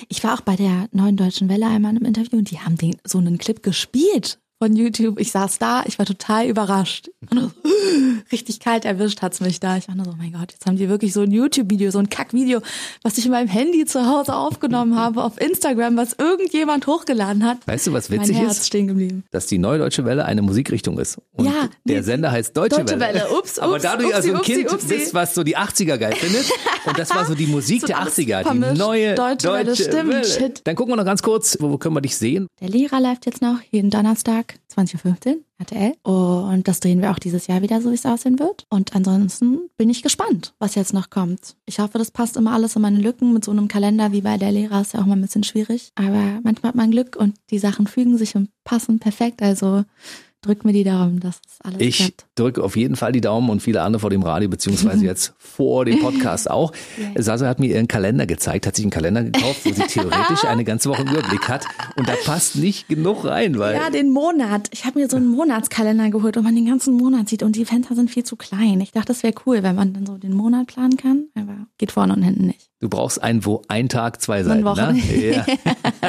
Ich war auch bei der neuen Deutschen Welle einmal im Interview und die haben den, so einen Clip gespielt von YouTube. Ich saß da, ich war total überrascht. Und so, richtig kalt erwischt hat's mich da. Ich war nur so, oh mein Gott, jetzt haben die wirklich so ein YouTube-Video, so ein Kack-Video, was ich in meinem Handy zu Hause aufgenommen habe, auf Instagram, was irgendjemand hochgeladen hat. Weißt du, was Mein witzig Herz ist? stehen geblieben. Dass die Neue Deutsche Welle eine Musikrichtung ist. Und Ja, der nee. Sender heißt Deutsche, Deutsche Welle. Ups, Aber ups, da du ja so ein upsi, Kind upsi, upsi. bist, was so die 80er geil findet, und das war so die Musik So der alles 80er, die neue Deutsche Welle, stimmt, Welle. shit. Dann gucken wir noch ganz kurz, wo können wir dich sehen? Der Lehrer läuft jetzt noch jeden Donnerstag 20.15 Uhr, RTL. Und das drehen wir auch dieses Jahr wieder, so wie es aussehen wird. Und ansonsten bin ich gespannt, was jetzt noch kommt. Ich hoffe, das passt immer alles in meine Lücken. Mit so einem Kalender wie bei der Lehrer ist ja auch mal ein bisschen schwierig. Aber manchmal hat man Glück und die Sachen fügen sich und passen perfekt. Also drückt mir die Daumen, dass es alles Ich klappt. Drücke auf jeden Fall die Daumen und viele andere vor dem Radio, beziehungsweise jetzt vor dem Podcast auch. Sasa hat mir ihren Kalender gezeigt, hat sich einen Kalender gekauft, wo sie theoretisch eine ganze Woche einen Überblick hat. Und da passt nicht genug rein, weil Ja, den Monat. Ich habe mir so einen Monatskalender geholt, wo man den ganzen Monat sieht und die Fenster sind viel zu klein. Ich dachte, das wäre cool, wenn man dann so den Monat planen kann, aber geht vorne und hinten nicht. du brauchst einen, wo ein Tag, zwei Seiten. Ne? Ja.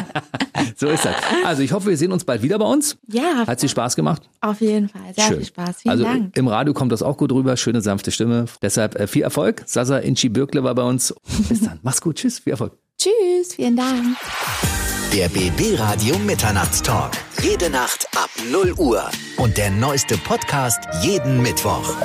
so ist das. Also ich hoffe, wir sehen uns bald wieder bei uns. Ja, Hat dir Spaß gemacht? auf jeden Fall. Sehr Schön. viel Spaß. Vielen also Dank. Im Radio kommt das auch gut rüber, schöne sanfte Stimme. Deshalb äh, viel Erfolg. Sasa Inchi Birkle war bei uns. Bis dann. Mach's gut. Tschüss. Viel Erfolg. Tschüss, vielen Dank. Der BB Radio Mitternachtstalk. Jede Nacht ab 0 Uhr. Und der neueste Podcast jeden Mittwoch.